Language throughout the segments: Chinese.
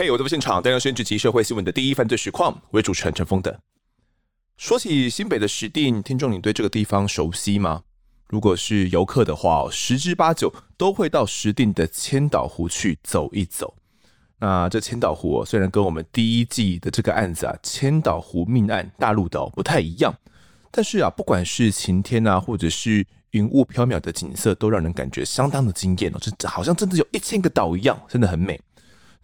嘿我在现场，带您深知社会新闻的第一犯罪实况，我是主持人陈峰的。说起新北的石碇，听众你对这个地方熟悉吗？如果是游客的话，十之八九都会到石碇的千岛湖去走一走。那这千岛湖虽然跟我们第一季的这个案子啊，千岛湖命案大陆岛不太一样，但是啊，不管是晴天啊，或者是云雾飘渺的景色，都让人感觉相当的惊艳哦，这好像真的有一千个岛一样，真的很美。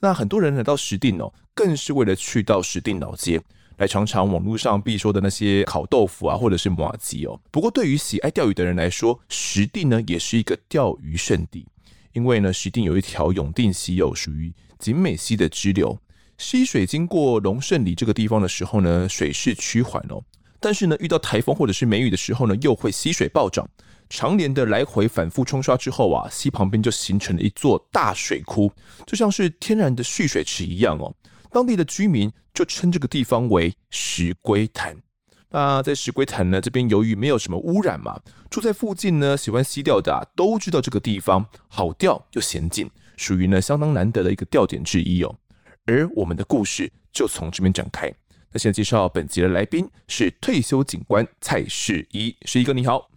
那很多人来到石碇哦，更是为了去到石碇老街来尝尝网络上必说的那些烤豆腐啊，或者是麻糬哦。不过，对于喜爱钓鱼的人来说，石碇呢也是一个钓鱼圣地，因为呢，石碇有一条永定溪哦，属于景美溪的支流，溪水经过龙胜里这个地方的时候呢，水势趋缓哦，但是呢，遇到台风或者是梅雨的时候呢，又会溪水暴涨。常年的来回反复冲刷之后啊，溪旁边就形成了一座大水窟，就像是天然的蓄水池一样哦。当地的居民就称这个地方为石龟潭。那在石龟潭呢，这边由于没有什么污染嘛，住在附近呢喜欢溪钓的啊，都知道这个地方好钓又险境，属于呢相当难得的一个钓点之一哦。而我们的故事就从这边展开。那现在介绍本集的来宾是退休警官蔡世一，世一哥你好。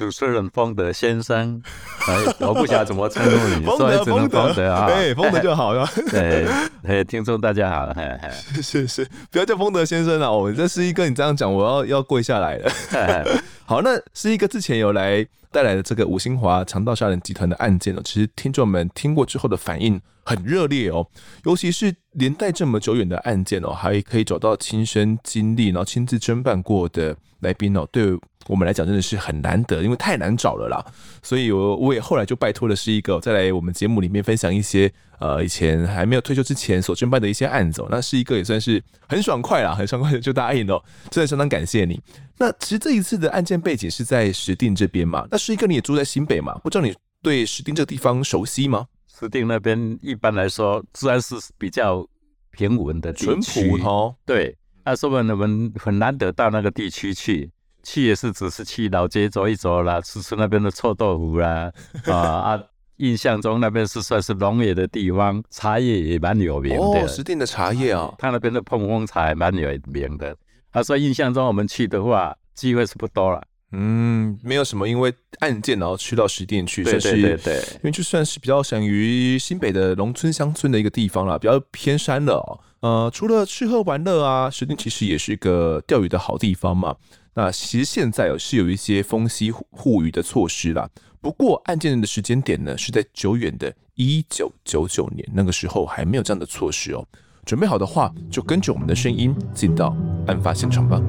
主持人丰德先生，哎我不晓得怎么称呼你，所以只能丰德啊，对，丰德就好了。对，嘿，听众大家好，嘿嘿，是是，不要叫丰德先生了，我们这世宜哥，你这样讲，我要要跪下来了。好，那世宜哥之前有来带来的这个吴兴华强盗杀人集团的案件哦，其实听众们听过之后的反应很热烈哦，尤其是年代这么久远的案件哦，还可以找到亲身经历，然后亲自侦办过的来宾哦，对。我们来讲真的是很难得，因为太难找了啦，所以我我也后来就拜托了世宜哥再来我们节目里面分享一些呃以前还没有退休之前所侦办的一些案子。那世宜哥也算是很爽快啦，很爽快的就答应了，真的相当感谢你。那其实这一次的案件背景是在石碇这边嘛？那世宜哥你也住在新北嘛？不知道你对石碇这个地方熟悉吗？石碇那边一般来说自然是比较平稳的地区，淳朴哦。对，那说明我们很难得到那个地区去。去也是只是去老街走一走啦，吃吃那边的臭豆腐啦，啊啊！印象中那边是算是农业的地方，茶叶也蛮有名的。哦，石定的茶叶哦，他那边的碰风茶蛮有名的。他说印象中我们去的话，机会是不多了。嗯，没有什么因为案件然后去到石店去，对对对对，因为就算是比较属于新北的农村乡村的一个地方啦，比较偏山了哦。呃，除了吃喝玩乐啊，石店其实也是一个钓鱼的好地方嘛。那其实现在哦是有一些封息护鱼的措施啦。不过案件的时间点呢，是在久远的一九九九年，那个时候还没有这样的措施哦。准备好的话，就跟着我们的声音进到案发现场吧。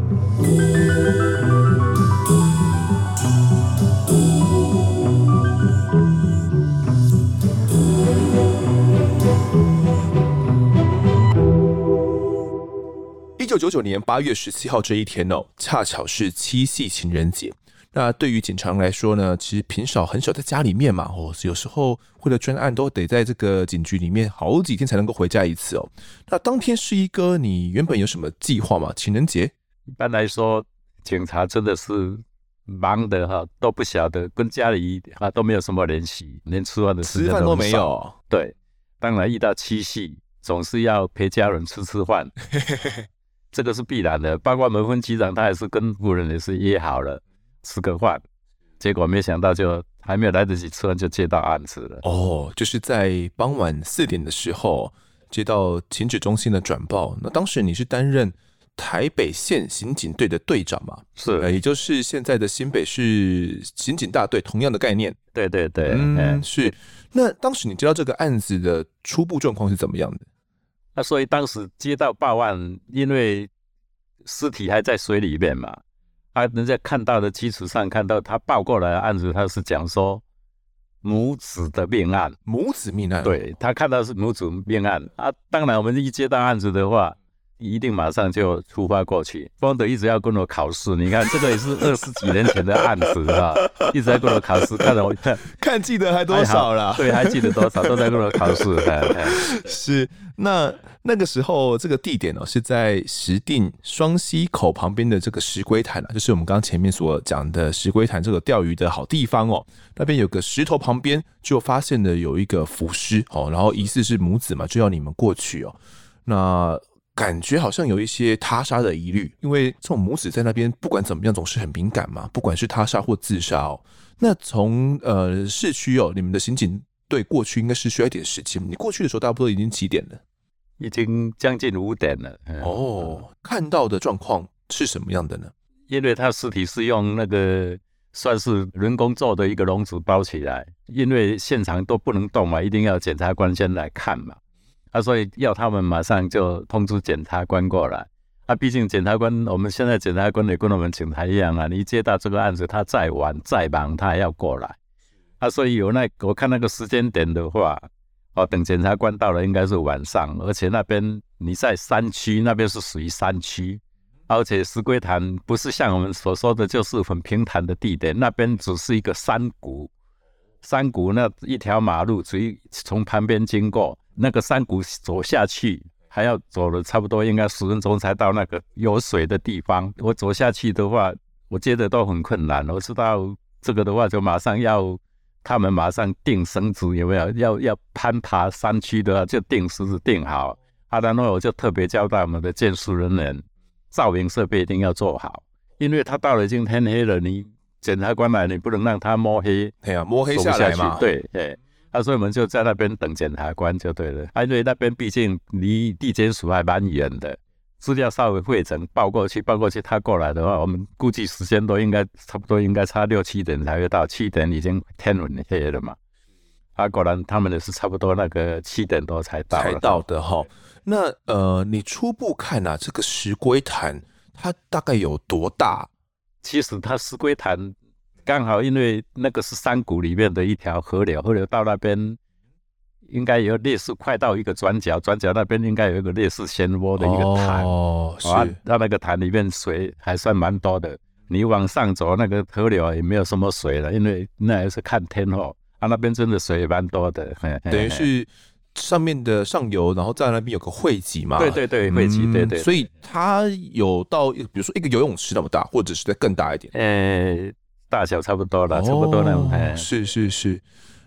九九九年八月十七号这一天哦，恰巧是七夕情人节。那对于警察来说呢，其实平少很少在家里面嘛，哦，有时候为了专案都得在这个警局里面好几天才能够回家一次哦。那当天是一哥，你原本有什么计划吗？情人节？一般来说，警察真的是忙的哈，都不晓得跟家里啊都没有什么联系，连吃饭的时间都，都没有。对，当然遇到七夕，总是要陪家人吃吃饭。这个是必然的，包括门分机长，他也是跟夫人也是约好了吃个饭，结果没想到就还没有来得及吃完就接到案子了。哦，就是在傍晚四点的时候接到停止中心的转报，那当时你是担任台北县刑警队的队长嘛？是，也就是现在的新北市刑警大队，同样的概念。对对对，嗯，是。那当时你知道这个案子的初步状况是怎么样的？那所以当时接到报案，因为尸体还在水里面嘛，啊，人家看到的基础上看到他报过来的案子，他是讲说母子的命案，母子命案，对，他看到是母子命案啊。当然，我们一接到案子的话，一定马上就出发过去。方德一直要跟我考试，你看这个也是二十几年前的案子啊，一直在跟我考试，看着我看 看记得还多少了？对，还记得多少，都在跟我考试。是那那个时候这个地点呢，是在石碇双溪口旁边的这个石龟潭啊，就是我们刚刚前面所讲的石龟潭这个钓鱼的好地方哦。那边有个石头旁边就发现了有一个浮尸哦，然后疑似是母子嘛，就要你们过去哦。那感觉好像有一些他杀的疑虑，因为这种母子在那边不管怎么样总是很敏感嘛，不管是他杀或自杀哦。那从呃市区哦，你们的刑警队过去应该是需要一点时间。你过去的时候，差不多已经几点了？已经将近五点了。哦，看到的状况是什么样的呢？因为他尸体是用那个算是人工做的一个笼子包起来，因为现场都不能动嘛，一定要检察官先来看嘛。啊，所以要他们马上就通知检察官过来。啊，毕竟检察官，我们现在检察官也跟我们警察一样啊，你接到这个案子，他再晚再忙，他也要过来。啊，所以有那我看那个时间点的话，哦，等检察官到了应该是晚上，而且那边你在山区，那边是属于山区，而且石龟潭不是像我们所说的就是很平坦的地点，那边只是一个山谷，山谷那一条马路直接从旁边经过。那个山谷走下去，还要走了差不多应该十分钟才到那个有水的地方。我走下去的话，我觉得都很困难。我知道这个的话，就马上要他们马上定绳子，有没有？要要攀爬山区的话，就定绳子定好。啊，然后我就特别交代我们的鉴识人员，照明设备一定要做好，因为他到了已经天黑了，你检察官来，你不能让他摸黑。对啊，摸黑下来嘛。对对。啊，所以我们就在那边等检察官就对了。啊，因为那边毕竟离地检署还蛮远的，资料稍微汇整报过去，报过去他过来的话，我们估计时间都应该差不多，应该差六七点才会到。七点已经天昏黑了嘛。啊，果然他们的是差不多那个七点多才到。才到的哈。那呃，你初步看啊，这个石龟潭它大概有多大？其实它石龟潭。刚好因为那个是山谷里面的一条河流，河流到那边应该有类似快到一个转角，转角那边应该有一个类似漩涡的一个潭，哦，是，那那个潭里面水还算蛮多的。你往上走，那个河流也没有什么水了，因为那也是看天候，啊，那边真的水也蛮多的，等于是上面的上游，然后在那边有个汇集嘛，对对对，汇集，对，对对，所以它有到比如说一个游泳池那么大，或者是再更大一点，呃。大小差不多了，差不多了。哎，是是是，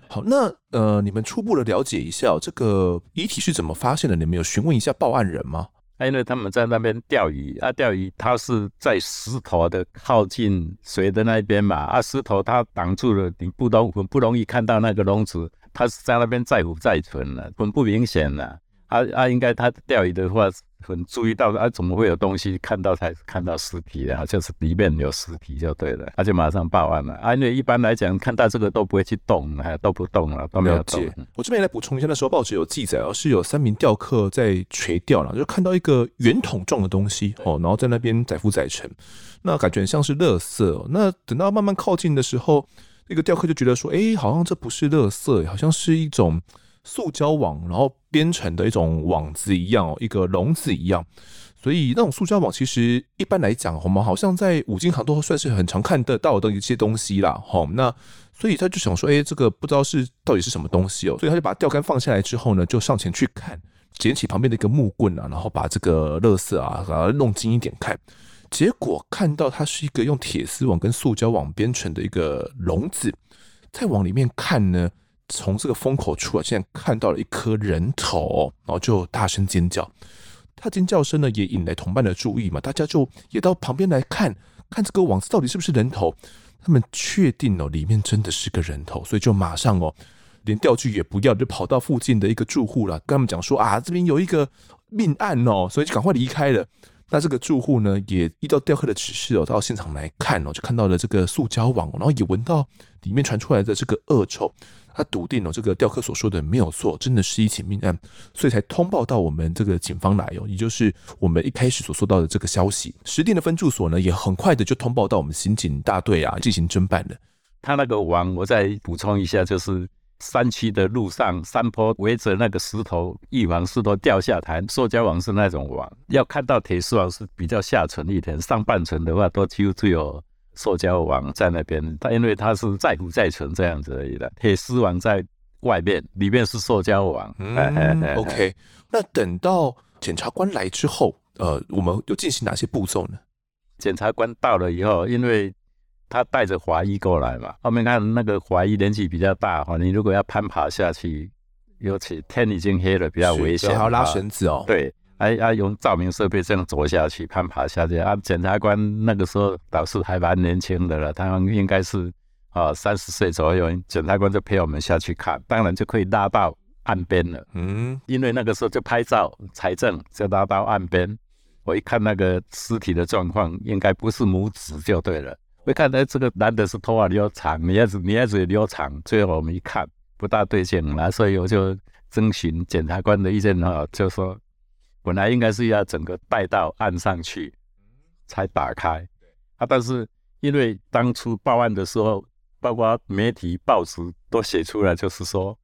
好，那呃，你们初步的了解一下，这个遗体是怎么发现的？你们有询问一下报案人吗？因为他们在那边钓鱼啊，钓鱼他是在石头的靠近水的那边嘛，啊，石头它挡住了，你不容不容易看到那个笼子，它是在那边在浮在存了，很不明显了。啊啊啊，应该他钓鱼的话。很注意到啊，怎么会有东西？看到才看到尸体的，就是里面有尸体就对了，他就马上报案了。啊，因为一般来讲，看到这个都不会去动，还都不动了，都没有动。我这边来补充一下，那时候报纸有记载哦，是有三名钓客在垂钓了，就看到一个圆筒状的东西哦，然后在那边载浮载沉，那感觉很像是垃圾哦。那等到慢慢靠近的时候，那个钓客就觉得说，哎，好像这不是垃圾，好像是一种。塑胶网，然后编成的一种网子一样哦，一个笼子一样。所以那种塑胶网，其实一般来讲，我们好像在五金行都算是很常看得到的一些东西啦。齁，那所以他就想说，哎，这个不知道是到底是什么东西哦。所以他就把钓竿放下来之后呢，就上前去看，捡起旁边的一个木棍啊，然后把这个垃圾啊，把它弄近一点看。结果看到它是一个用铁丝网跟塑胶网编成的一个笼子，再往里面看呢。从这个风口处啊，现在看到了一颗人头，然后就大声尖叫。他尖叫声呢，也引来同伴的注意嘛，大家就也到旁边来看看这个网子到底是不是人头。他们确定哦，里面真的是个人头，所以就马上哦，连钓具也不要，就跑到附近的一个住户了，跟他们讲说啊，这边有一个命案哦，所以就赶快离开了。那这个住户呢，也依照钓客的指示哦，到现场来看哦，就看到了这个塑胶网，然后也闻到里面传出来的这个恶臭。他笃定了这个钓客所说的没有错，真的是一起命案，所以才通报到我们这个警方来哦，也就是我们一开始所说到的这个消息。石碇的分驻所呢，也很快的就通报到我们刑警大队啊，进行侦办了。他那个网，我再补充一下，就是山区的路上，山坡围着那个石头，预防石头掉下台。塑胶网是那种网，要看到铁丝网是比较下层一点，上半层的话都几乎只有塑胶网在那边。它因为它是再浮再存这样子而已的，铁丝网在外面，里面是塑胶网。嗯，OK。那等到检察官来之后，呃，我们又进行哪些步骤呢？检察官到了以后，因为他带着华裔过来嘛，后面看那个华裔年纪比较大哈，你如果要攀爬下去，尤其天已经黑了，比较危险，还要拉绳子哦。对，还要用照明设备这样走下去，攀爬下去。啊，检察官那个时候倒是还蛮年轻的了，他们应该是啊三十岁左右，检察官就陪我们下去看，当然就可以拉到岸边了。嗯，因为那个时候就拍照财政，就拉到岸边。我一看那个尸体的状况，应该不是母子就对了。我一看，哎，这个男的是头发留长，女孩子女孩子也留长。最后我们一看，不大对劲了，所以我就征询检察官的意见啊，就说本来应该是要整个带到岸上去才打开啊，但是因为当初报案的时候，包括媒体报纸都写出来，就是说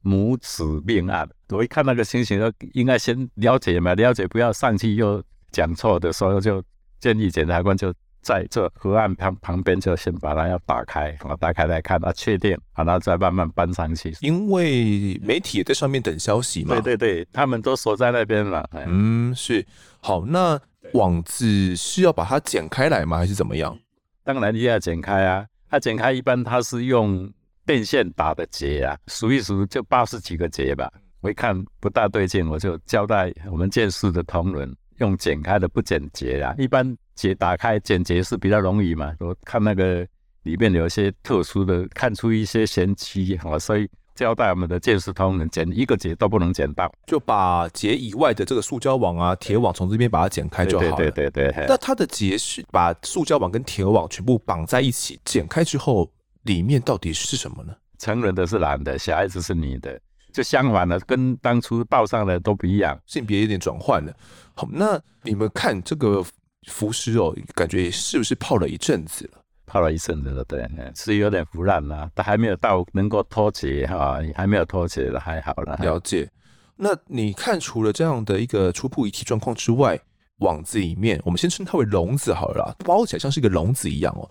母子命案。我一看那个情形，就应该先了解嘛，了解不要上去又。讲错的时候，就建议检察官就在这河岸旁旁边，就先把它要打开，我打开来看，啊确定，然后再慢慢搬上去。因为媒体也在上面等消息嘛。对对对，他们都锁在那边了。嗯，是。好，那网子是要把它剪开来吗？还是怎么样？当然你要剪开啊。它剪开一般它是用电线打的结啊，数一数就八十几个结吧。我一看不大对劲，我就交代我们鉴识的同仁。用剪开的不剪结啊，一般结打开剪结是比较容易嘛。我看那个里面有一些特殊的，看出一些嫌隙啊，所以交代我们的鉴识通能剪一个结都不能剪到，就把结以外的这个塑胶网啊、铁网从这边把它剪开就好了。对对对对。那它的结是把塑胶网跟铁网全部绑在一起，剪开之后里面到底是什么呢？成人的是男的，小孩子是女的。就相反了，跟当初报上的都不一样，性别有点转换了。好，那你们看这个浮尸哦，感觉是不是泡了一阵子了？泡了一阵子了，对，是有点腐烂了，但还没有到能够脱节哈，还没有脱节的，还好了。了解。那你看，除了这样的一个初步遗体状况之外，网子里面，我们先称它为笼子好了啦，包起来像是一个笼子一样哦。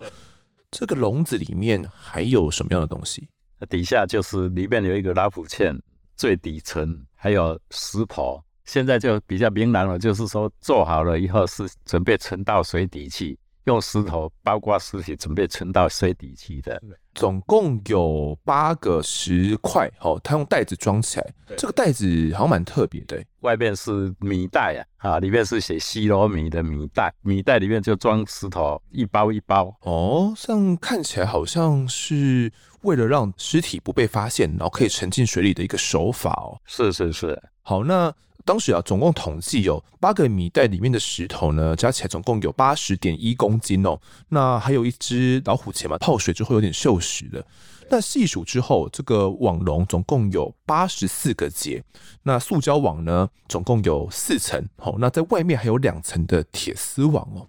这个笼子里面还有什么样的东西？底下就是里面有一个老虎钳。最底层还有石头，现在就比较明朗了，就是说做好了以后是准备沉到水底去，用石头包括尸体，准备沉到水底去的。总共有八个石块，哦，他用袋子装起来，这个袋子好像蛮特别的，外面是米袋啊，啊，里面是写西罗米的米袋，米袋里面就装石头，一包一包。哦，这样看起来好像是。为了让尸体不被发现，然后可以沉进水里的一个手法哦。是是是。好，那当时啊，总共统计有八个米袋里面的石头呢，加起来总共有八十点一公斤哦。那还有一只老虎钳嘛，泡水之后有点锈蚀了。那细数之后，这个网笼总共有八十四个结。那塑胶网呢，总共有四层。好，那在外面还有两层的铁丝网哦。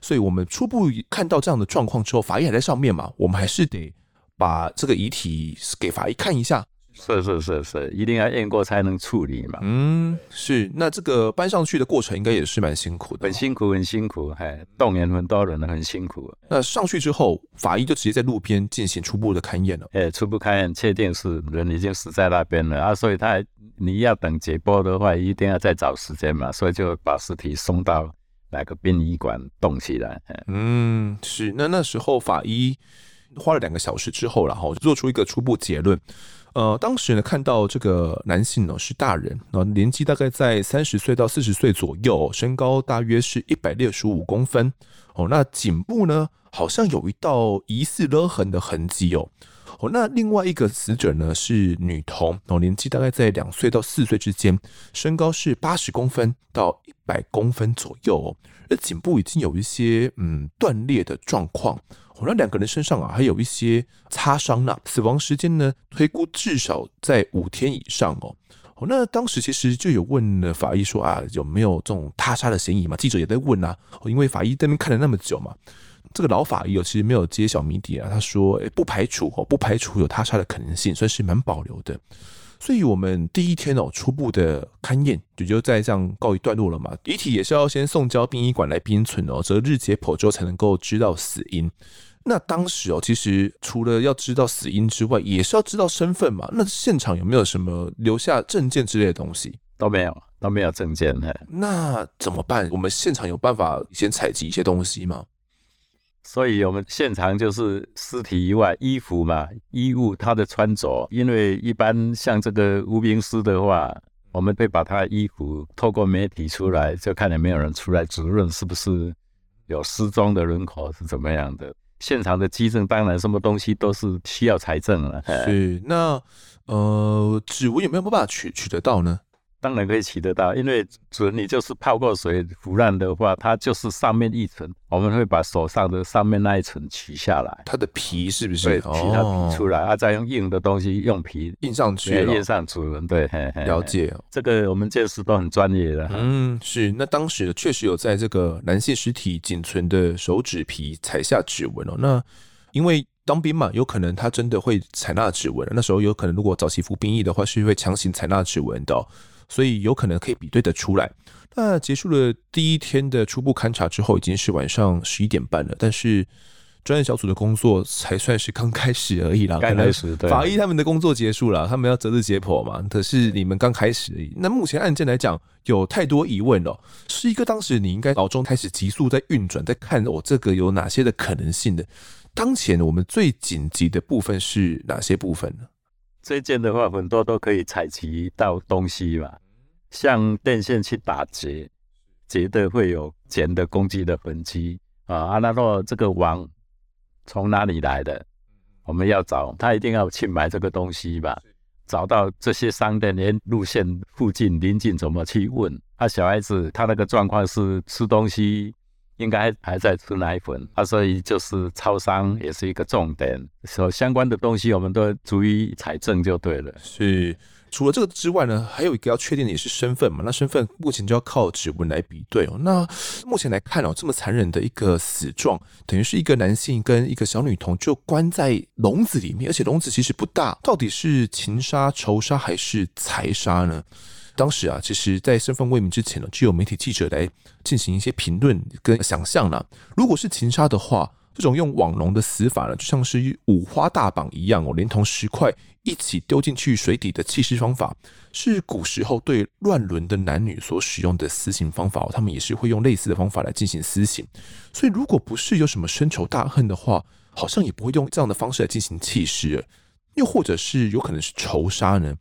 所以我们初步看到这样的状况之后，法医还在上面嘛，我们还是得。把这个遗体给法医看一下，是是是是，一定要验过才能处理嘛。嗯，是。那这个搬上去的过程应该也是蛮辛苦的，很辛苦很辛苦，还动员很多人，很辛苦。那上去之后，法医就直接在路边进行初步的勘验了。哎，初步勘验确定是人已经死在那边了啊，所以他你要等解剖的话，一定要再找时间嘛，所以就把尸体送到那个殡仪馆冻起来。嗯，是。那那时候法医。花了两个小时之后，然后做出一个初步结论。呃，当时呢，看到这个男性呢是大人，然后年纪大概在三十岁到四十岁左右，身高大约是一百六十五公分。哦，那颈部呢好像有一道疑似勒痕的痕迹哦。哦，那另外一个死者呢是女童，哦，年纪大概在两岁到四岁之间，身高是八十公分到一百公分左右哦，而颈部已经有一些嗯断裂的状况。那两个人身上啊，还有一些擦伤呢。死亡时间呢，推估至少在五天以上哦。哦，那当时其实就有问了法医说啊，有没有这种他杀的嫌疑嘛？记者也在问啊，因为法医在那边看了那么久嘛。这个老法医哦，其实没有揭晓谜底啊。他说，诶，不排除哦，不排除有他杀的可能性，算是蛮保留的。所以，我们第一天哦，初步的勘验也就在这样告一段落了嘛。遗体也是要先送交殡仪馆来冰存哦，择日解剖之后才能够知道死因。那当时哦，其实除了要知道死因之外，也是要知道身份嘛。那现场有没有什么留下证件之类的东西？都没有，都没有证件。那怎么办？我们现场有办法先采集一些东西吗？所以我们现场就是尸体以外，衣服嘛，衣物他的穿着，因为一般像这个无名尸的话，我们会把他的衣服透过媒体出来，就看有没有人出来指认是不是有失踪的人口是怎么样的。现场的基证，当然什么东西都是需要财证了。是，那呃，指纹有没有办法取取得到呢？当然可以取得到，因为指纹你就是泡过水腐烂的话，它就是上面一层，我们会把手上的上面那一层取下来，它的皮是不是？对，取它皮出来，哦、啊，再用硬的东西用皮印上去，印上指纹。对，嘿嘿了解。这个我们见识都很专业的。嗯，是。那当时确实有在这个男性尸体仅存的手指皮采下指纹哦。那因为当兵嘛，有可能他真的会采纳指纹。那时候有可能，如果早期服兵役的话，是会强行采纳指纹的、哦。所以有可能可以比对得出来。那结束了第一天的初步勘察之后，已经是晚上十一点半了。但是专业小组的工作才算是刚开始而已啦。刚开始，对。法医他们的工作结束了，他们要择日解剖嘛。可是你们刚开始而已。那目前案件来讲，有太多疑问了。是一个当时你应该脑中开始急速在运转，在看我这个有哪些的可能性的。当前我们最紧急的部分是哪些部分呢？这件的话，很多都可以采集到东西嘛，像电线去打结，结的会有剪的攻击的痕迹啊。阿拉诺这个网从哪里来的？我们要找他，一定要去买这个东西吧。找到这些商店连路线附近邻近怎么去问？他小孩子他那个状况是吃东西。应该还在吃奶粉，啊，所以就是超商也是一个重点，所相关的东西我们都逐一采证就对了。是，除了这个之外呢，还有一个要确定的也是身份嘛。那身份目前就要靠指纹来比对哦。那目前来看哦，这么残忍的一个死状，等于是一个男性跟一个小女童就关在笼子里面，而且笼子其实不大，到底是情杀、仇杀还是财杀呢？当时啊，其实，在身份未明之前呢，就有媒体记者来进行一些评论跟想象了。如果是情杀的话，这种用网笼的死法呢，就像是五花大绑一样哦，连同石块一起丢进去水底的弃尸方法，是古时候对乱伦的男女所使用的私刑方法哦。他们也是会用类似的方法来进行私刑。所以，如果不是有什么深仇大恨的话，好像也不会用这样的方式来进行弃尸。又或者是有可能是仇杀呢？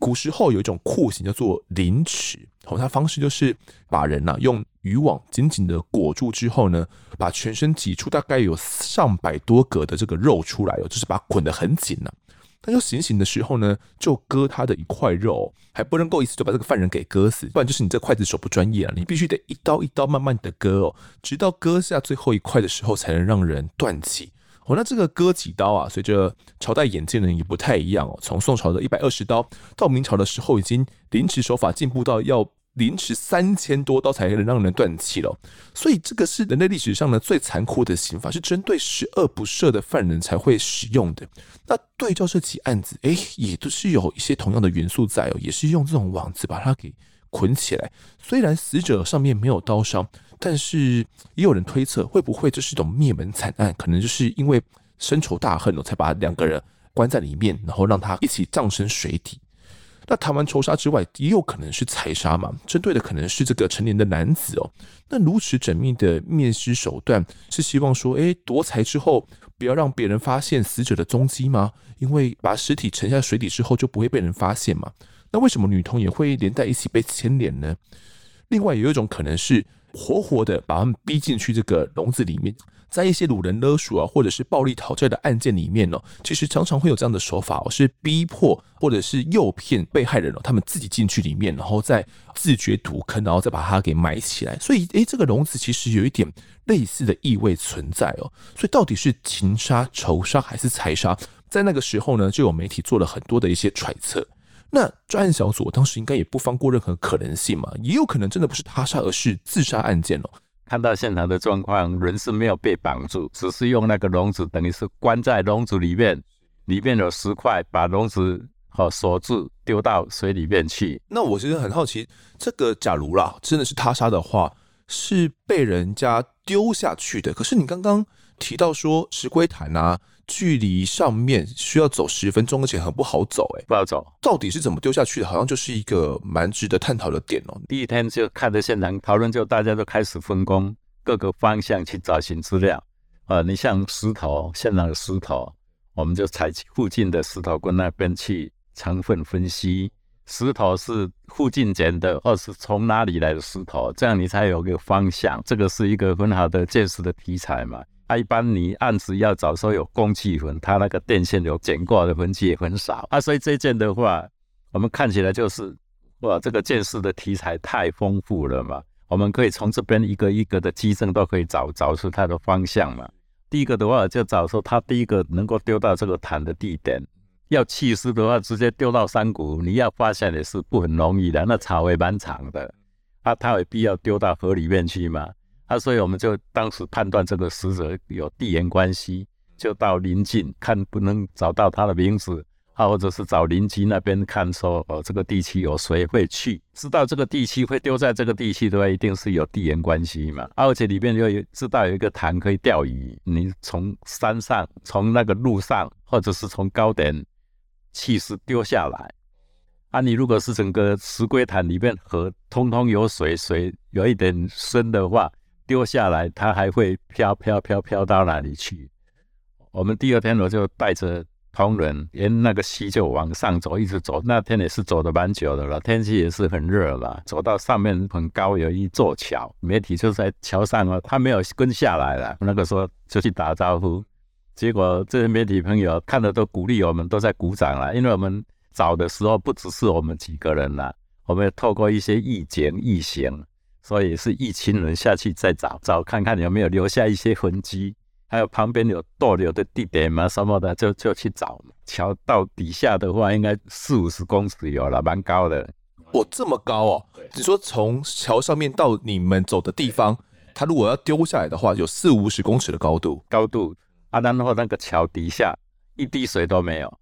古时候有一种酷刑叫做凌迟，哦，它方式就是把人呐、啊、用渔网紧紧的裹住之后呢，把全身挤出大概有上百多格的这个肉出来哦，就是把它捆得很紧呐、啊。但要行刑的时候呢，就割他的一块肉，还不能够一次就把这个犯人给割死，不然就是你这刽子手不专业啊，你必须得一刀一刀慢慢的割哦，直到割下最后一块的时候，才能让人断气。哦，那这个割几刀啊？随着朝代演进呢，也不太一样哦。从宋朝的一百二十刀，到明朝的时候，已经凌迟手法进步到要凌迟三千多刀才能让人断气了。所以这个是人类历史上呢最残酷的刑法，是针对十恶不赦的犯人才会使用的。那对照这起案子，哎，也都是有一些同样的元素在哦，也是用这种网子把它给捆起来。虽然死者上面没有刀伤。但是也有人推测，会不会这是一种灭门惨案？可能就是因为深仇大恨哦，才把两个人关在里面，然后让他一起葬身水底。那谈完仇杀之外，也有可能是财杀嘛？针对的可能是这个成年的男子哦。那如此缜密的灭尸手段，是希望说，诶，夺财之后不要让别人发现死者的踪迹吗？因为把尸体沉下水底之后，就不会被人发现嘛。那为什么女童也会连带一起被牵连呢？另外，有一种可能是。活活的把他们逼进去这个笼子里面，在一些掳人勒赎啊，或者是暴力讨债的案件里面呢，其实常常会有这样的手法哦，是逼迫或者是诱骗被害人哦，他们自己进去里面，然后再自掘土坑，然后再把它给埋起来。所以，诶，这个笼子其实有一点类似的意味存在哦。所以，到底是情杀、仇杀还是财杀？在那个时候呢，就有媒体做了很多的一些揣测。那专案小组当时应该也不放过任何可能性嘛，也有可能真的不是他杀，而是自杀案件哦。看到现场的状况，人是没有被绑住，只是用那个笼子，等于是关在笼子里面，里面有石块，把笼子和锁住，丢到水里面去。那我其实很好奇，这个假如啦，真的是他杀的话，是被人家丢下去的。可是你刚刚提到说石龟潭啊，距离上面需要走十分钟，而且很不好走，欸，哎，不好走。到底是怎么丢下去的？好像就是一个蛮值得探讨的点哦。第一天就看着现场讨论，就大家都开始分工，各个方向去找寻资料。啊，你像石头，现场的石头，我们就采集附近的石头跟那边去成分分析，石头是附近捡的，或是从哪里来的石头，这样你才有个方向。这个是一个很好的见识的题材嘛。啊，一般你案子要找说有工具痕，它那个电线有剪过的痕迹也很少啊，所以这件的话，我们看起来就是哇，这个鉴识的题材太丰富了嘛，我们可以从这边一个一个的迹证都可以找找出它的方向嘛。第一个的话就找说它第一个能够丢到这个潭的地点，要弃尸的话直接丢到山谷，你要发现也是不很容易的，那草也蛮长的，啊，它有必要丢到河里面去吗？啊，所以我们就当时判断这个死者有地缘关系，就到邻近看不能找到他的名字，啊，或者是找邻居那边看说，哦，这个地区有谁会去，知道这个地区会丢在这个地区的话，一定是有地缘关系嘛。而且里面又有知道有一个潭可以钓鱼，你从山上、从那个路上，或者是从高点气势丢下来，啊，你如果是整个石龟潭里面河通通有水，水有一点深的话。丢下来，它还会飘飘飘飘到哪里去？我们第二天我就带着同仁沿那个溪就往上走，一直走。那天也是走的蛮久的了，天气也是很热了。走到上面很高有一座桥，媒体就在桥上啊，他没有跟下来了。那个时候就去打招呼，结果这些媒体朋友看了都鼓励我们，都在鼓掌了。因为我们找的时候不只是我们几个人了，我们也透过一些异景异形。所以是一群人下去再找找看看有没有留下一些痕迹，还有旁边有逗留的地点嘛什么的，就就去找。桥到底下的话，应该四五十公尺有了，蛮高的。哇，这么高哦！你说从桥上面到你们走的地方，它如果要丢下来的话，有四五十公尺的高度。高度啊，然后那个桥底下一滴水都没有。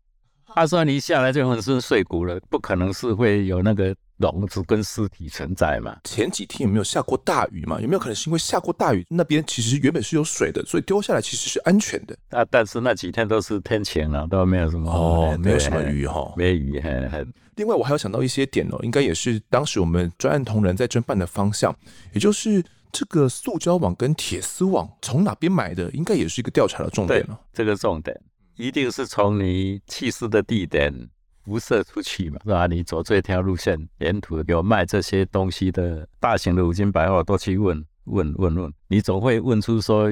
他说你一下来就粉身碎骨了，不可能是会有那个。笼子跟尸体存在嘛？前几天有没有下过大雨嘛？有没有可能是因为下过大雨，那边其实原本是有水的，所以丢下来其实是安全的。啊，但是那几天都是天晴了，都没有什么哦，没有什么雨哈，没雨。嘿嘿。另外，我还有想到一些点哦，应该也是当时我们专案同仁在侦办的方向，也就是这个塑胶网跟铁丝网从哪边买的，应该也是一个调查的重点了。这个重点一定是从你弃尸的地点。辐射出去嘛，是吧？你走这条路线，沿途有卖这些东西的大型的五金百货都去问问问问，你总会问出说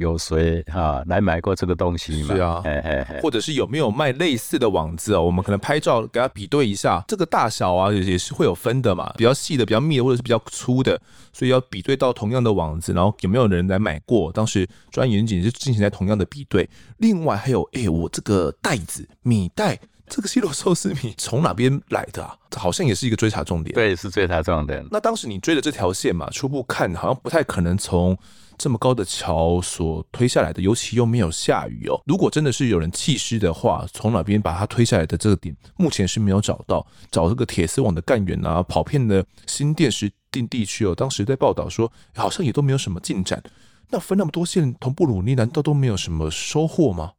有谁哈来买过这个东西嘛？是啊，嘿嘿嘿，或者是有没有卖类似的网子哦？我们可能拍照给他比对一下，这个大小啊也是会有分的嘛，比较细的、比较密的，或者是比较粗的，所以要比对到同样的网子，然后有没有人来买过？当时专案员警是进行在同样的比对。另外还有，哎、欸，我这个袋子米袋。这个西罗寿司米从哪边来的啊？好像也是一个追查重点。对，是追查重点。那当时你追的这条线嘛，初步看好像不太可能从这么高的桥所推下来的，尤其又没有下雨哦。如果真的是有人弃尸的话，从哪边把它推下来的这个点，目前是没有找到。找这个铁丝网的干员啊，跑遍了新店石定地区哦，当时在报道说，好像也都没有什么进展。那分那么多线同步努力，难道都没有什么收获吗？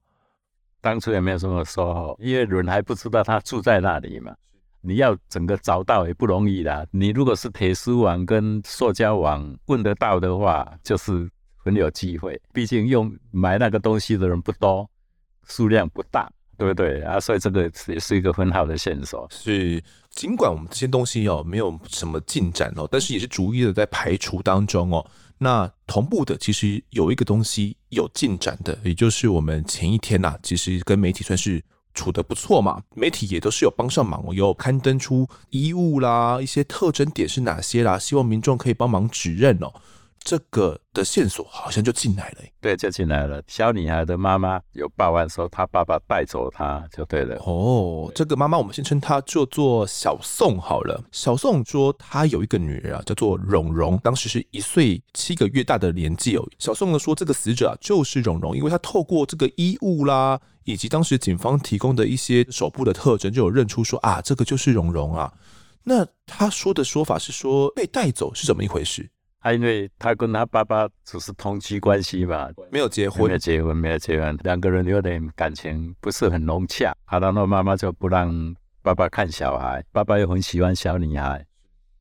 当初也没有什么说，因为人还不知道他住在那里嘛。你要整个找到也不容易的。你如果是铁丝网跟塑胶网问得到的话，就是很有机会。毕竟用买那个东西的人不多，数量不大，对不对啊？所以这个也是一个很好的线索。是，尽管我们这些东西哦没有什么进展哦，但是也是逐一的在排除当中哦。那同步的，其实有一个东西有进展的，也就是我们前一天呐、啊，其实跟媒体算是处得不错嘛，媒体也都是有帮上忙，有刊登出衣物啦，一些特征点是哪些啦，希望民众可以帮忙指认哦。这个的线索好像就进来了。对，就进来了。小女孩的妈妈有报案说，她爸爸带走她，就对了。哦，这个妈妈我们先称她叫做小宋好了。小宋说，她有一个女儿啊，叫做蓉蓉，当时是一岁七个月大的年纪哦。小宋呢说，这个死者啊就是蓉蓉，因为她透过这个衣物啦，以及当时警方提供的一些手部的特征，就有认出说啊，这个就是蓉蓉啊。那他说的说法是说被带走是怎么一回事？他因为他跟他爸爸只是同居关系吧，没有结婚，没有结婚，没有结婚，两个人有点感情不是很融洽。啊，然后妈妈就不让爸爸看小孩，爸爸又很喜欢小女孩，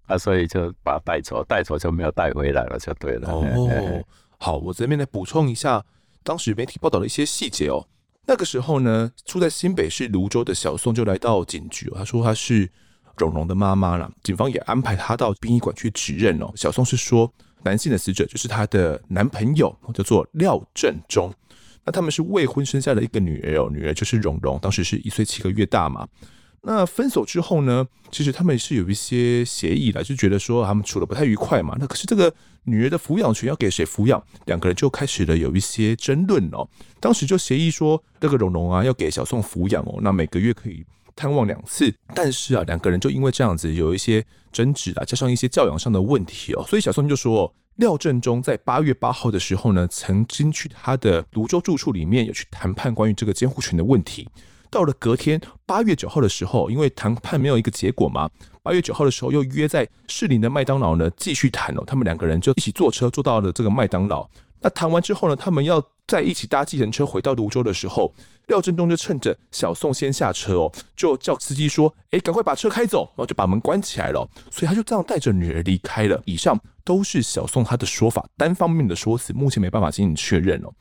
啊，所以就把他带走，带走就没有带回来了，就对了。哦，好，我这边来补充一下当时媒体报道的一些细节哦。那个时候呢，住在新北市芦洲的小宋就来到警局，他说他是。蓉蓉的妈妈了，警方也安排她到殡仪馆去指认哦。小宋是说，男性的死者就是她的男朋友，叫做廖振中。那他们是未婚生下的一个女儿哦，女儿就是蓉蓉，当时是一岁七个月大嘛。那分手之后呢，其实他们是有一些协议的，就觉得说他们处得不太愉快嘛。那可是这个女儿的抚养权要给谁抚养？两个人就开始了有一些争论哦。当时就协议说，这个蓉蓉啊要给小宋抚养哦，那每个月可以。探望两次，但是啊，两个人就因为这样子有一些争执啊，加上一些教养上的问题哦，所以小松就说，廖正中在八月八号的时候呢，曾经去他的泸州住处里面有去谈判关于这个监护权的问题。到了隔天八月九号的时候，因为谈判没有一个结果嘛，八月九号的时候又约在士林的麦当劳呢继续谈哦，他们两个人就一起坐车坐到了这个麦当劳。那谈完之后呢，他们要在一起搭计程车回到泸州的时候。廖振东就趁着小宋先下车哦，就叫司机说：“哎，赶快把车开走。”然后就把门关起来了。所以他就这样带着女儿离开了。以上都是小宋他的说法，单方面的说辞，目前没办法进行确认哦。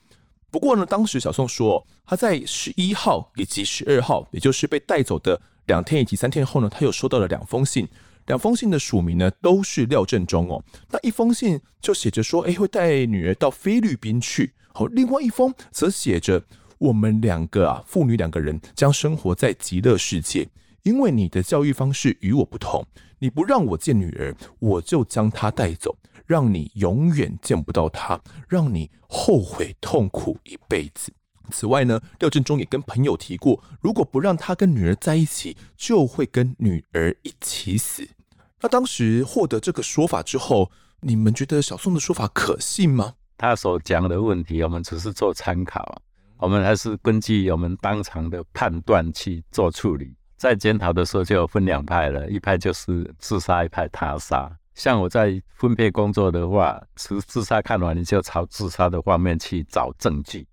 不过呢，当时小宋说他在十一号以及十二号，也就是被带走的两天以及三天后呢，他又收到了两封信，两封信的署名呢都是廖振中哦。那一封信就写着说：“哎，会带女儿到菲律宾去。”好，另外一封则写着。我们两个啊，父女两个人将生活在极乐世界。因为你的教育方式与我不同，你不让我见女儿，我就将她带走，让你永远见不到她，让你后悔痛苦一辈子。此外呢，廖振中也跟朋友提过，如果不让他跟女儿在一起，就会跟女儿一起死。那当时获得这个说法之后，你们觉得小宋的说法可信吗？他所讲的问题，我们只是做参考。我们还是根据我们当场的判断去做处理。在检讨的时候就分两派了，一派就是自杀，一派他杀。像我在分配工作的话，是自杀看完你就朝自杀的方面去找证据。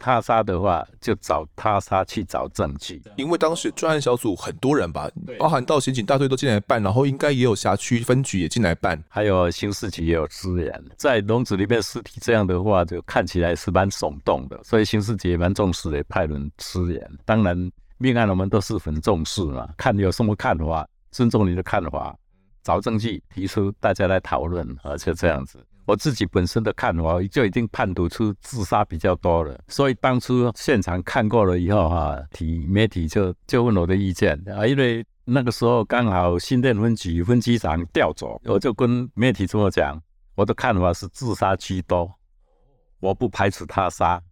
他杀的话，就找他杀去找证据。因为当时专案小组很多人吧，包含到刑警大队都进来办，然后应该也有辖区分局也进来办，还有刑事局也有支援。在笼子里面尸体这样的话，就看起来是蛮耸动的，所以刑事局也蛮重视的，派人支援。当然，命案我们都是很重视嘛，看你有什么看法，尊重你的看法，找证据提出，大家来讨论，而且这样子。我自己本身的看法，就已经判读出自杀比较多了，所以当初现场看过了以后，哈，体媒体就就问我的意见啊，因为那个时候刚好新店分局分局长调走，我就跟媒体这么讲，我的看法是自杀居多，我不排斥他杀，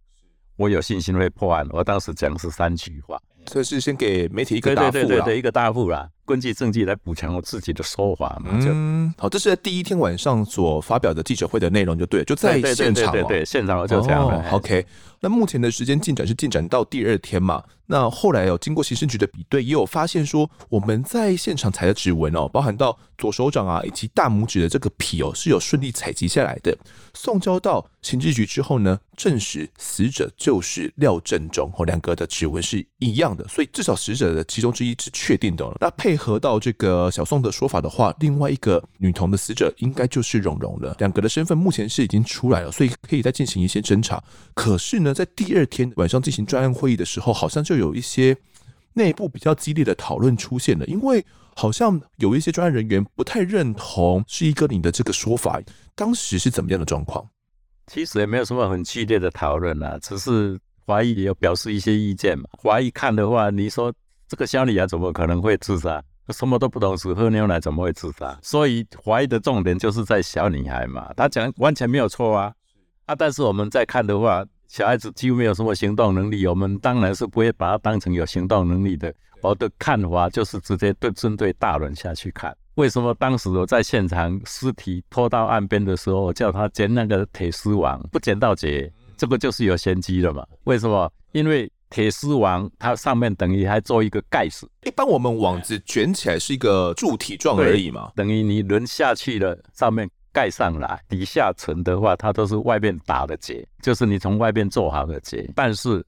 我有信心会破案。我当时讲是三句话。这是先给媒体一个答复，对对对对，一个答复啦，根据证据来补强我自己的说法嘛。嗯，好，这是在第一天晚上所发表的记者会的内容，就对，就在现场，对现场就这样了。OK，那目前的时间进展是进展到第二天嘛？那后来有经过刑事局的比对，也有发现说，我们在现场采的指纹哦，包含到左手掌啊以及大拇指的这个皮哦，是有顺利采集下来的。送交到刑事局之后呢，证实死者就是廖振中哦，两个的指纹是一样的，所以至少死者的其中之一是确定的。那配合到这个小宋的说法的话，另外一个女童的死者应该就是蓉蓉了。两个的身份目前是已经出来了，所以可以再进行一些侦查。可是呢，在第二天晚上进行专案会议的时候，好像就有一些内部比较激烈的讨论出现了，因为好像有一些专案人员不太认同是一个你的这个说法，当时是怎么样的状况？其实也没有什么很激烈的讨论啊，只是法医也有表示一些意见嘛。法医看的话，你说这个小女孩怎么可能会自杀？什么都不懂，只喝牛奶怎么会自杀？所以怀疑的重点就是在小女孩嘛，她讲完全没有错啊啊！但是我们在看的话，小孩子几乎没有什么行动能力，我们当然是不会把她当成有行动能力的。我的看法就是直接对针对大人下去看。为什么当时我在现场尸体拖到岸边的时候，我叫他捡那个铁丝网，不捡到结，这个就是有先机了嘛？为什么？因为铁丝网它上面等于还做一个盖子。一般我们网子卷起来是一个柱体状而已嘛，等于你轮下去了，上面盖上来，底下层的话，它都是外面打的结，就是你从外面做好的结，但是。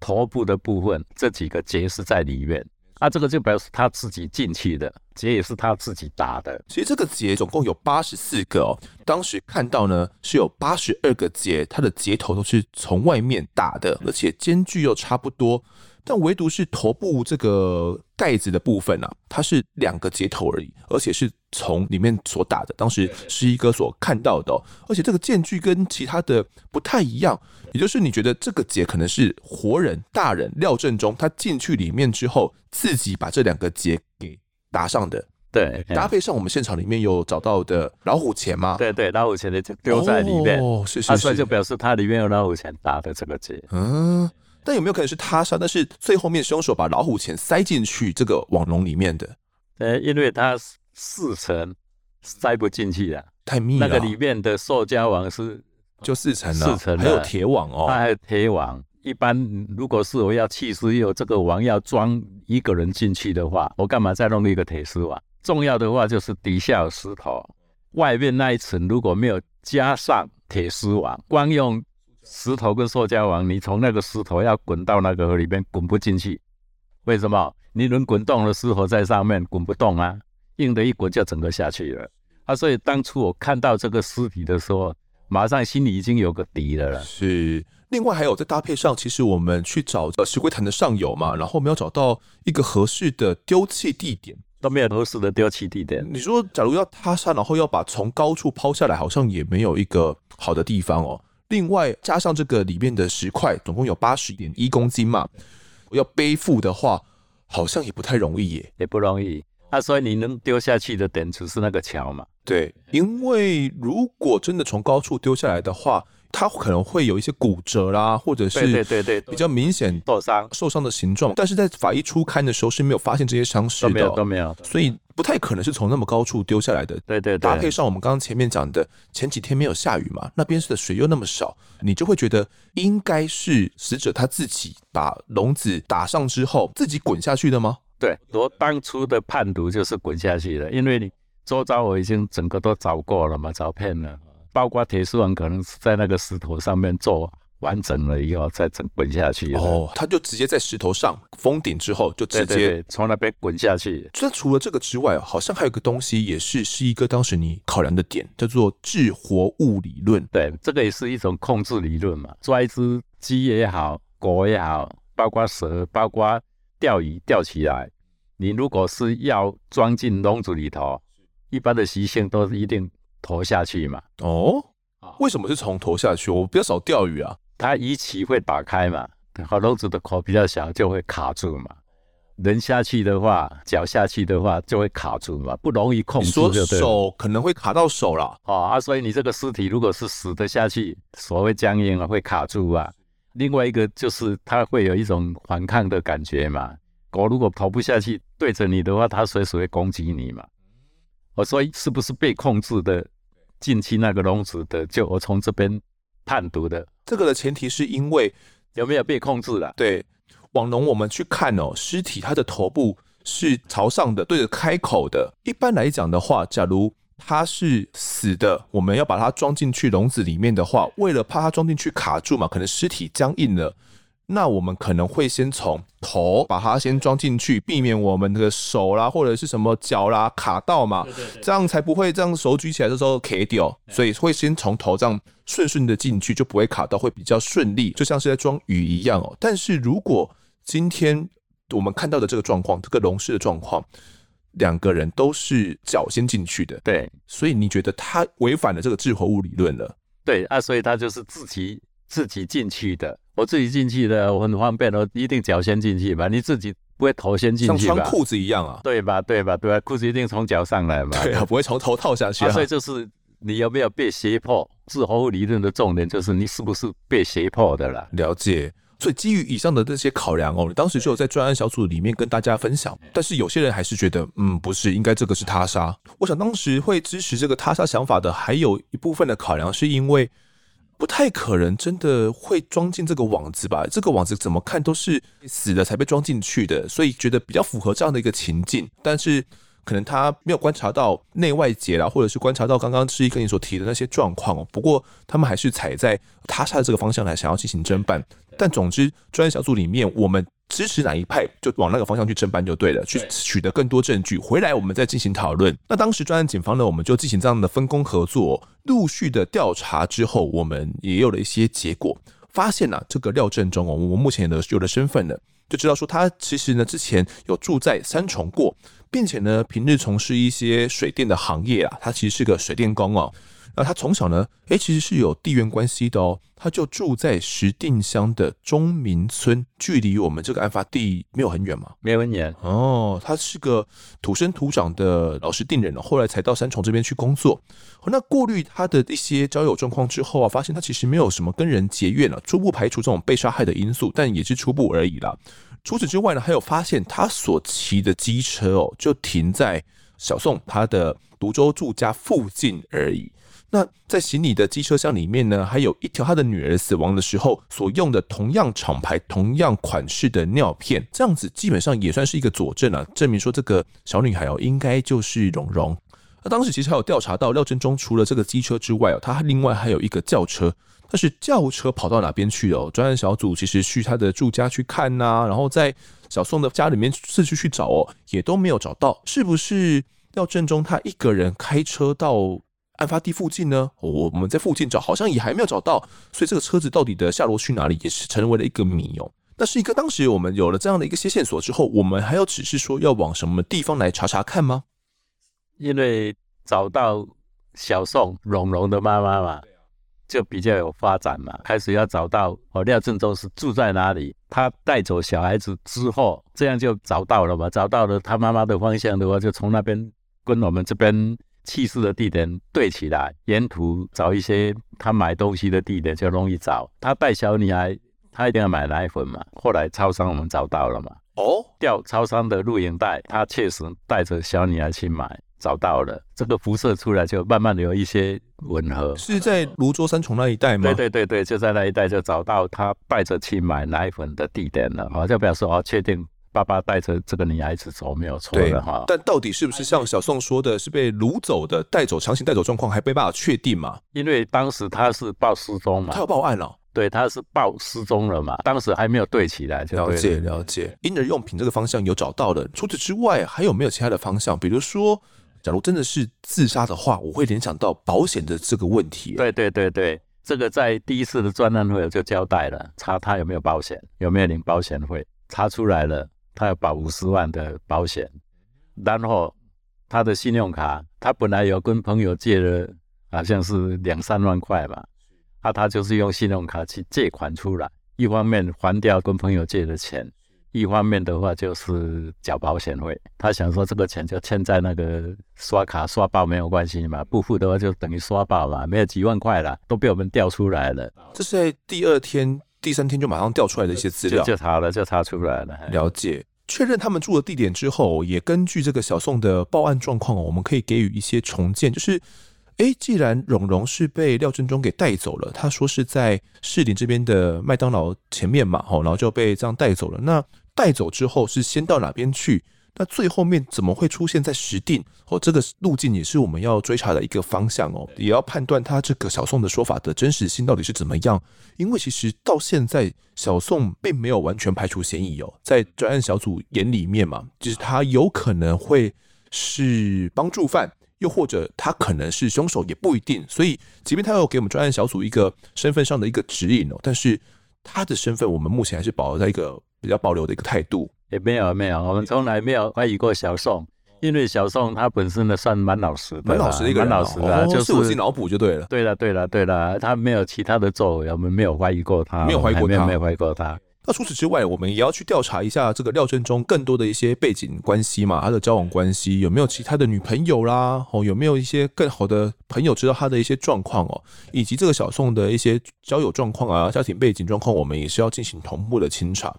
头部的部分，这几个结是在里面，啊，这个就表示他自己进去的结也是他自己打的。其实这个结总共有八十四个哦，当时看到呢是有八十二个结，它的结头都是从外面打的，而且间距又差不多。但唯独是头部这个盖子的部分啊，它是两个接头而已，而且是从里面所打的。当时十一哥所看到的，而且这个间距跟其他的不太一样，也就是你觉得这个结可能是活人大人廖振中他进去里面之后自己把这两个结给打上的。对，搭配上我们现场里面有找到的老虎钳吗？对对，老虎钳的就丢在里面，哦，是是是，所以就表示它里面有老虎钳打的这个结。嗯。但有没有可能是他杀？但是最后面凶手把老虎钳塞进去这个网笼里面的？呃，因为它四层塞不进去的，太密了。那个里面的塑胶网是就四层了，四层还有铁网哦，它还有铁网。一般如果是我要弃尸，有这个网要装一个人进去的话，我干嘛再弄一个铁丝网？重要的话就是底下有石头，外面那一层如果没有加上铁丝网，光用。石头跟塑胶网，你从那个石头要滚到那个河里面滚不进去，为什么？你能滚动的石头在上面滚不动啊，硬的一滚就整个下去了啊！所以当初我看到这个尸体的时候，马上心里已经有个底了了。是，另外还有在搭配上，其实我们去找呃石龟潭的上游嘛，然后没有找到一个合适的丢弃地点，都没有合适的丢弃地点。你说，假如要塌山，然后要把从高处抛下来，好像也没有一个好的地方哦。另外加上这个里面的石块，总共有八十点一公斤嘛，我要背负的话，好像也不太容易耶，也不容易。那、啊、所以你能丢下去的点只是那个桥嘛？对，因为如果真的从高处丢下来的话。它可能会有一些骨折啦，或者是对对对比较明显受伤受伤的形状，但是在法医初勘的时候是没有发现这些伤势的，都没有都没有，所以不太可能是从那么高处丢下来的。对对对，搭配上我们刚刚前面讲的前几天没有下雨嘛，那边的水又那么少，你就会觉得应该是死者他自己把笼子打上之后自己滚下去的吗？对，我当初的判读就是滚下去的，因为你周遭我已经整个都找过了嘛，照片了。包括铁丝网可能是在那个石头上面做完整了以后再整滚下去哦，他就直接在石头上封顶之后就直接从那边滚下去。那除了这个之外，好像还有个东西也是是一个当时你考量的点，叫做致活物理论。对，这个也是一种控制理论嘛。抓一只鸡也好，狗也好，包括蛇，包括钓鱼钓起来，你如果是要装进笼子里头，一般的习性都是一定。投下去嘛？哦，为什么是从头下去？我比较少钓鱼啊。它鱼鳍会打开嘛，好，笼子的口比较小，就会卡住嘛。人下去的话，脚下去的话，就会卡住嘛，不容易控制就对了。说手可能会卡到手了。哦啊，所以你这个尸体如果是死的下去，所谓僵硬啊，会卡住啊。另外一个就是它会有一种反抗的感觉嘛。狗如果跑不下去，对着你的话，它随时会攻击你嘛。我说是不是被控制的？进去那个笼子的，就我从这边判读的。这个的前提是因为有没有被控制了？对，网笼我们去看哦，尸体它的头部是朝上的，对着开口的。一般来讲的话，假如它是死的，我们要把它装进去笼子里面的话，为了怕它装进去卡住嘛，可能尸体僵硬了。那我们可能会先从头把它先装进去，避免我们的手啦或者是什么脚啦卡到嘛，这样才不会这样手举起来的时候卡掉。所以会先从头这样顺顺的进去，就不会卡到，会比较顺利，就像是在装鱼一样哦。但是如果今天我们看到的这个状况，这个龙式的状况，两个人都是脚先进去的，对，所以你觉得他违反了这个致活物理论了？对啊，所以他就是自己自己进去的。我自己进去的，我很方便，我一定脚先进去吧。你自己不会头先进去像穿裤子一样啊？对吧？对吧？对吧？裤子一定从脚上来嘛？对啊，不会从头套下去啊。啊所以就是你有没有被胁迫？滞后物理论的重点就是你是不是被胁迫的了？了解。所以基于以上的这些考量哦，你当时就有在专案小组里面跟大家分享。但是有些人还是觉得，嗯，不是，应该这个是他杀。我想当时会支持这个他杀想法的，还有一部分的考量是因为。不太可能真的会装进这个网子吧？这个网子怎么看都是死了才被装进去的，所以觉得比较符合这样的一个情境。但是可能他没有观察到内外结啦，或者是观察到刚刚志毅跟你所提的那些状况哦。不过他们还是踩在他杀的这个方向来想要进行侦办。但总之，专案小组里面我们。支持哪一派，就往那个方向去侦办就对了，去取得更多证据，回来我们再进行讨论。那当时专案警方呢，我们就进行这样的分工合作，陆续的调查之后，我们也有了一些结果，发现呢、啊，这个廖振中哦，我们目前的有了身份了，就知道说他其实呢之前有住在三重过，并且呢平日从事一些水电的行业啊，他其实是个水电工哦。那他从小呢，诶，其实是有地缘关系的哦。他就住在石碇乡的中民村，距离我们这个案发地没有很远嘛？没有很远哦。他是个土生土长的老石定人，后来才到三重这边去工作。那过滤他的一些交友状况之后啊，发现他其实没有什么跟人结怨了，初步排除这种被杀害的因素，但也是初步而已啦。除此之外呢，还有发现他所骑的机车哦，就停在小宋他的芦洲住家附近而已。那在行李的机车箱里面呢，还有一条他的女儿死亡的时候所用的同样厂牌、同样款式的尿片，这样子基本上也算是一个佐证啊，证明说这个小女孩哦，应该就是蓉蓉。那当时其实还有调查到廖振中除了这个机车之外哦，他另外还有一个轿车，但是轿车跑到哪边去哦？专案小组其实去他的住家去看呐、然后在小宋的家里面四处去找哦，也都没有找到，是不是廖振中他一个人开车到？案发地附近呢，我我们在附近找，好像也还没有找到，所以这个车子到底的下落去哪里，也是成为了一个谜哦。那是一个当时我们有了这样的一个些线索之后，我们还要只是说要往什么地方来查查看吗？因为找到小宋蓉蓉的妈妈嘛，就比较有发展嘛，开始要找到哦廖振洲是住在哪里，他带走小孩子之后，这样就找到了嘛，找到了他妈妈的方向的话，就从那边跟我们这边。去世的地点对起来，沿途找一些他买东西的地点就容易找。他带小女孩，他一定要买奶粉嘛。后来超商我们找到了嘛。哦，调超商的录影带，他确实带着小女孩去买，找到了。这个辐射出来就慢慢的有一些吻合。是在芦洲三重那一带吗？对对对对，就在那一带就找到他带着去买奶粉的地点了。好，就表示哦，确定。爸爸带着这个女孩子走没有错的哈，但到底是不是像小宋说的，是被掳走的、带走、强行带走状况，还没办法确定嘛？因为当时他是报失踪嘛，他要报案了、哦，对，他是报失踪了嘛，当时还没有对起来。了解了解，婴儿用品这个方向有找到的，除此之外还有没有其他的方向？比如说，假如真的是自杀的话，我会联想到保险的这个问题。对对对对，这个在第一次的专案会就交代了，查他有没有保险，有没有领保险费，查出来了。他要保五十万的保险，然后他的信用卡，他本来有跟朋友借了，好像是两三万块吧，啊，他就是用信用卡去借款出来，一方面还掉跟朋友借的钱，一方面的话就是缴保险费。他想说这个钱就欠在那个刷卡刷爆没有关系嘛，不付的话就等于刷爆嘛，没有几万块了，都被我们调出来了。这是在第二天。第三天就马上调出来的一些资料，就查了，就查出来了。了解，确认他们住的地点之后，也根据这个小宋的报案状况，我们可以给予一些重建。就是，诶，既然蓉蓉是被廖振中给带走了，他说是在士林这边的麦当劳前面嘛，然后就被这样带走了。那带走之后是先到哪边去？那最后面怎么会出现在石定？哦，这个路径也是我们要追查的一个方向哦，也要判断他这个小宋的说法的真实性到底是怎么样。因为其实到现在，小宋并没有完全排除嫌疑哦，在专案小组眼里面嘛，就是他有可能会是帮助犯，又或者他可能是凶手，也不一定。所以，即便他有给我们专案小组一个身份上的一个指引哦，但是他的身份我们目前还是保留在一个比较保留的一个态度。也没有没有，我们从来没有怀疑过小宋，因为小宋他本身呢算蛮老实的，蛮老实的一个人，蛮老实的，哦、就是我自己脑补就对了。对了对了对了，他没有其他的作为，我们没有怀疑过他，没有怀疑过他，没有怀疑过他。那除此之外，我们也要去调查一下这个廖振中更多的一些背景关系嘛，他的交往关系有没有其他的女朋友啦？哦，有没有一些更好的朋友知道他的一些状况哦，以及这个小宋的一些交友状况啊、家庭背景状况，我们也是要进行同步的清查。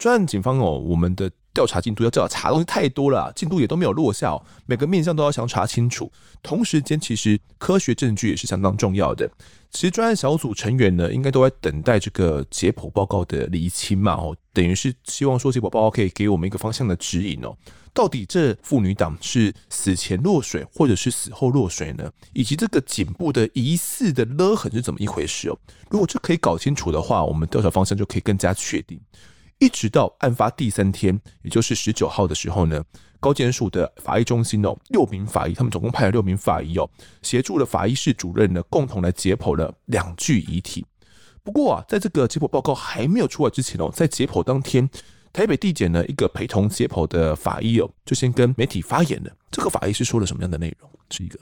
专案警方哦，我们的调查进度要调查东西太多了，进度也都没有落下哦，每个面向都要详查清楚。同时间，其实科学证据也是相当重要的。其实专案小组成员呢，应该都在等待这个解剖报告的厘清嘛，哦，等于是希望说解剖报告可以给我们一个方向的指引哦。到底这妇女党是死前落水，或者是死后落水呢？以及这个颈部的疑似的勒痕是怎么一回事哦？如果这可以搞清楚的话，我们调查方向就可以更加确定。一直到案发第三天，也就是十九号的时候呢，高检署的法医中心哦，六名法医，他们总共派了六名法医哦，协助了法医室主任呢，共同来解剖了两具遗体。不过啊，在这个解剖报告还没有出来之前哦，在解剖当天，台北地检呢一个陪同解剖的法医哦，就先跟媒体发言了。这个法医是说了什么样的内容？是一个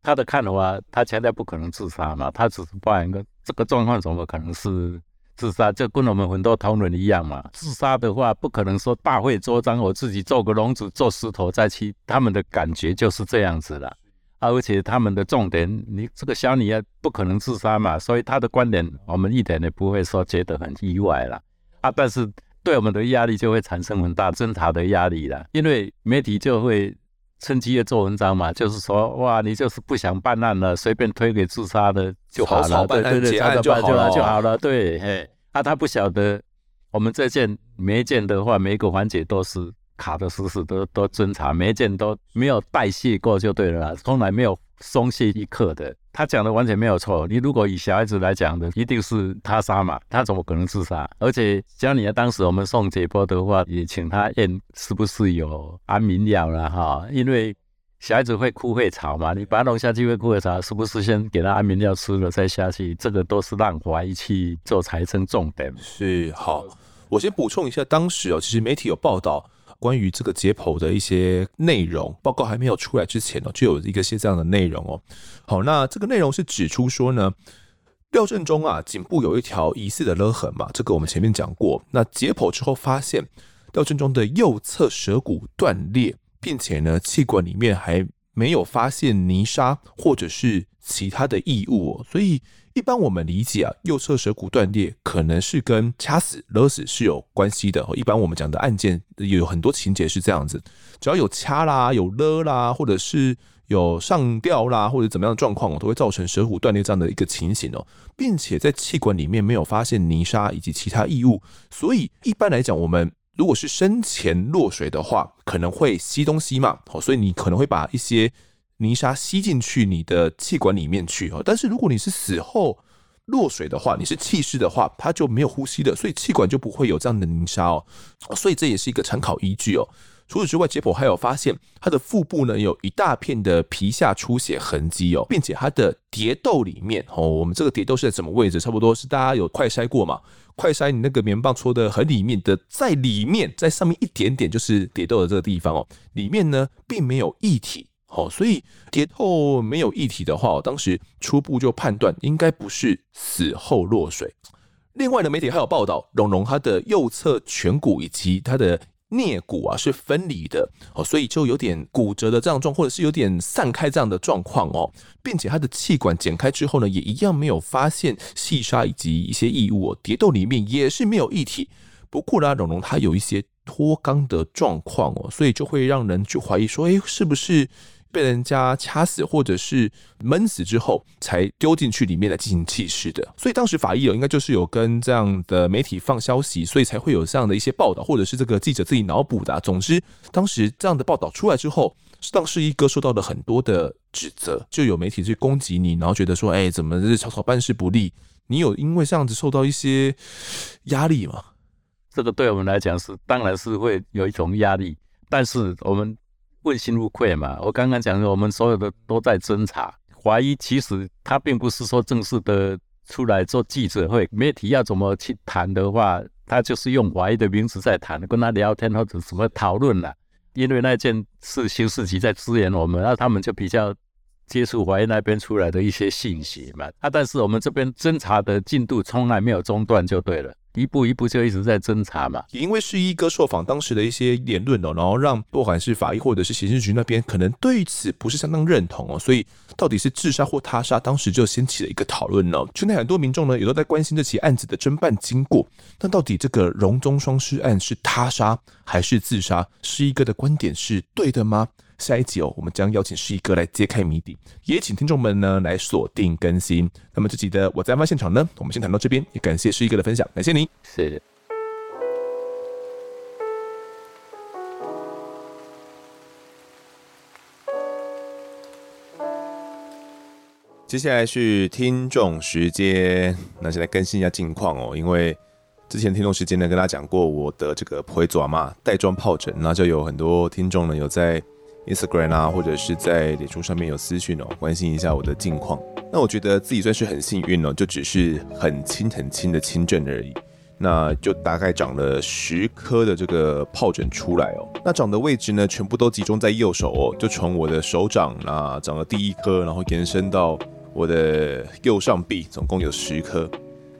他的看的话，他强调不可能自杀嘛，他只是报案一个这个状况，怎么可能是？自杀就跟我们很多同仁一样嘛。自杀的话，不可能说大费周章，我自己做个笼子，做石头再去。他们的感觉就是这样子了，而且他们的重点，你这个小女儿不可能自杀嘛，所以他的观点我们一点也不会说觉得很意外了啊。但是对我们的压力就会产生很大侦查的压力了，因为媒体就会趁机的做文章嘛，就是说哇，你就是不想办案了，随便推给自杀的就好了，对对对，就好了，就好了，对，嘿。啊，他不晓得，我们这件每一件的话，每一个环节都是卡的死死，都都侦查，每一件都没有代谢过就对了啦，从来没有松懈一刻的。他讲的完全没有错。你如果以小孩子来讲的，一定是他杀嘛，他怎么可能自杀？而且像你当时我们送解剖的话，也请他验是不是有安眠药了哈，因为。小孩子会哭会吵嘛？你把他弄下去会哭会吵，是不是先给他安眠药吃了再下去？这个都是让怀疑去做财政重点。是好，我先补充一下，当时哦，其实媒体有报道关于这个解剖的一些内容，报告还没有出来之前哦，就有一个些这样的内容哦。好，那这个内容是指出说呢，廖振中啊，颈部有一条疑似的勒痕嘛，这个我们前面讲过。那解剖之后发现，廖振中的右侧舌骨断裂。并且呢，气管里面还没有发现泥沙或者是其他的异物哦，所以一般我们理解啊，右侧舌骨断裂可能是跟掐死、勒死是有关系的。一般我们讲的案件有很多情节是这样子，只要有掐啦、有勒啦，或者是有上吊啦，或者怎么样的状况，都会造成舌骨断裂这样的一个情形哦，并且在气管里面没有发现泥沙以及其他异物，所以一般来讲我们。如果是生前落水的话，可能会吸东西嘛，哦，所以你可能会把一些泥沙吸进去你的气管里面去哦。但是如果你是死后落水的话，你是弃尸的话，它就没有呼吸的，所以气管就不会有这样的泥沙哦。所以这也是一个参考依据哦。除此之外，解剖还有发现他的腹部呢有一大片的皮下出血痕迹哦，并且他的蝶窦里面哦，我们这个蝶窦是在什么位置？差不多是大家有快筛过嘛？快塞你那个棉棒戳的很里面的，在里面，在上面一点点就是蝶窦的这个地方哦，里面呢并没有液体哦，所以蝶窦没有液体的话，当时初步就判断应该不是死后落水。另外呢，媒体还有报道，龙龙他的右侧颧骨以及他的。颞骨啊是分离的哦，所以就有点骨折的这样状，或者是有点散开这样的状况哦，并且它的气管剪开之后呢，也一样没有发现细沙以及一些异物哦，蝶窦里面也是没有液体。不过呢，蓉蓉它有一些脱肛的状况哦，所以就会让人去怀疑说，哎，是不是？被人家掐死或者是闷死之后，才丢进去里面来进行弃尸的。所以当时法医有应该就是有跟这样的媒体放消息，所以才会有这样的一些报道，或者是这个记者自己脑补的。总之，当时这样的报道出来之后，当时一哥受到了很多的指责，就有媒体去攻击你，然后觉得说，哎，怎么是草草办事不力？你有因为这样子受到一些压力吗？这个对我们来讲是，当然是会有一种压力，但是我们。问心无愧嘛，我刚刚讲的，我们所有的都在侦查。怀疑其实他并不是说正式的出来做记者会，媒体要怎么去谈的话，他就是用怀疑的名字在谈，跟他聊天或者什么讨论了。因为那件事刑事局在支援我们，那他们就比较接触怀疑那边出来的一些信息嘛。啊，但是我们这边侦查的进度从来没有中断，就对了。一步一步就一直在侦查嘛。也因为是一哥受访当时的一些言论哦，然后让不管是法医或者是刑事局那边可能对此不是相当认同哦，所以到底是自杀或他杀，当时就掀起了一个讨论呢。圈内很多民众呢也都在关心这起案子的侦办经过，那到底这个荣中双尸案是他杀还是自杀？是一哥的观点是对的吗？下一集哦，我们将邀请诗一哥来揭开谜底，也请听众们呢来锁定更新。那么这集的我在案发现场呢，我们先谈到这边，也感谢诗一哥的分享，感谢您。谢谢。接下来是听众时间，那先来更新一下近况哦，因为之前听众时间呢跟大家讲过我的这个婆爪嘛带状疱疹，那就有很多听众呢有在。Instagram 啊，或者是在脸书上面有私讯哦，关心一下我的近况。那我觉得自己算是很幸运哦，就只是很轻很轻的轻症而已。那就大概长了十颗的这个疱疹出来哦。那长的位置呢，全部都集中在右手哦，就从我的手掌啊长了第一颗，然后延伸到我的右上臂，总共有十颗。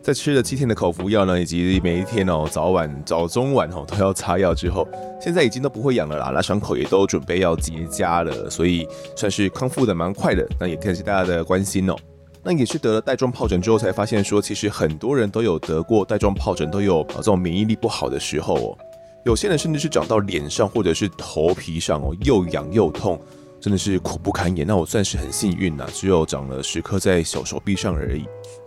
在吃了七天的口服药呢，以及每一天哦早晚早中晚哦都要擦药之后，现在已经都不会痒了啦，那伤口也都准备要结痂了，所以算是康复的蛮快的。那也感谢大家的关心哦。那也是得了带状疱疹之后才发现说，其实很多人都有得过带状疱疹，都有这种免疫力不好的时候哦。有些人甚至是长到脸上或者是头皮上哦，又痒又痛，真的是苦不堪言。那我算是很幸运呐，只有长了十颗在小手臂上而已。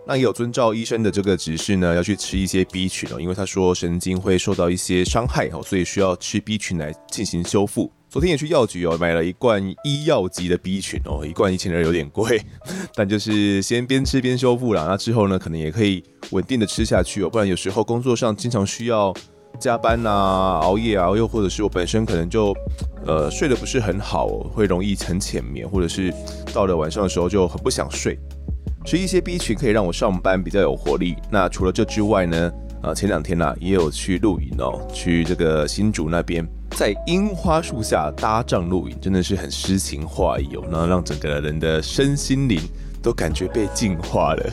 那也有遵照医生的这个指示呢，要去吃一些 B 群哦，因为他说神经会受到一些伤害哦，所以需要吃 B 群来进行修复。昨天也去药局哦，买了一罐医药级的 B 群哦，一罐一千二有点贵，但就是先边吃边修复啦。那之后呢，可能也可以稳定的吃下去哦，不然有时候工作上经常需要加班啊、熬夜啊，又或者是我本身可能就呃睡得不是很好，会容易很浅眠，或者是到了晚上的时候就很不想睡。吃一些 B 群可以让我上班比较有活力。那除了这之外呢？啊，前两天呢、也有去露营哦，去这个新竹那边，在樱花树下搭帐露营，真的是很诗情画意哦，那让整个人的身心灵都感觉被净化了。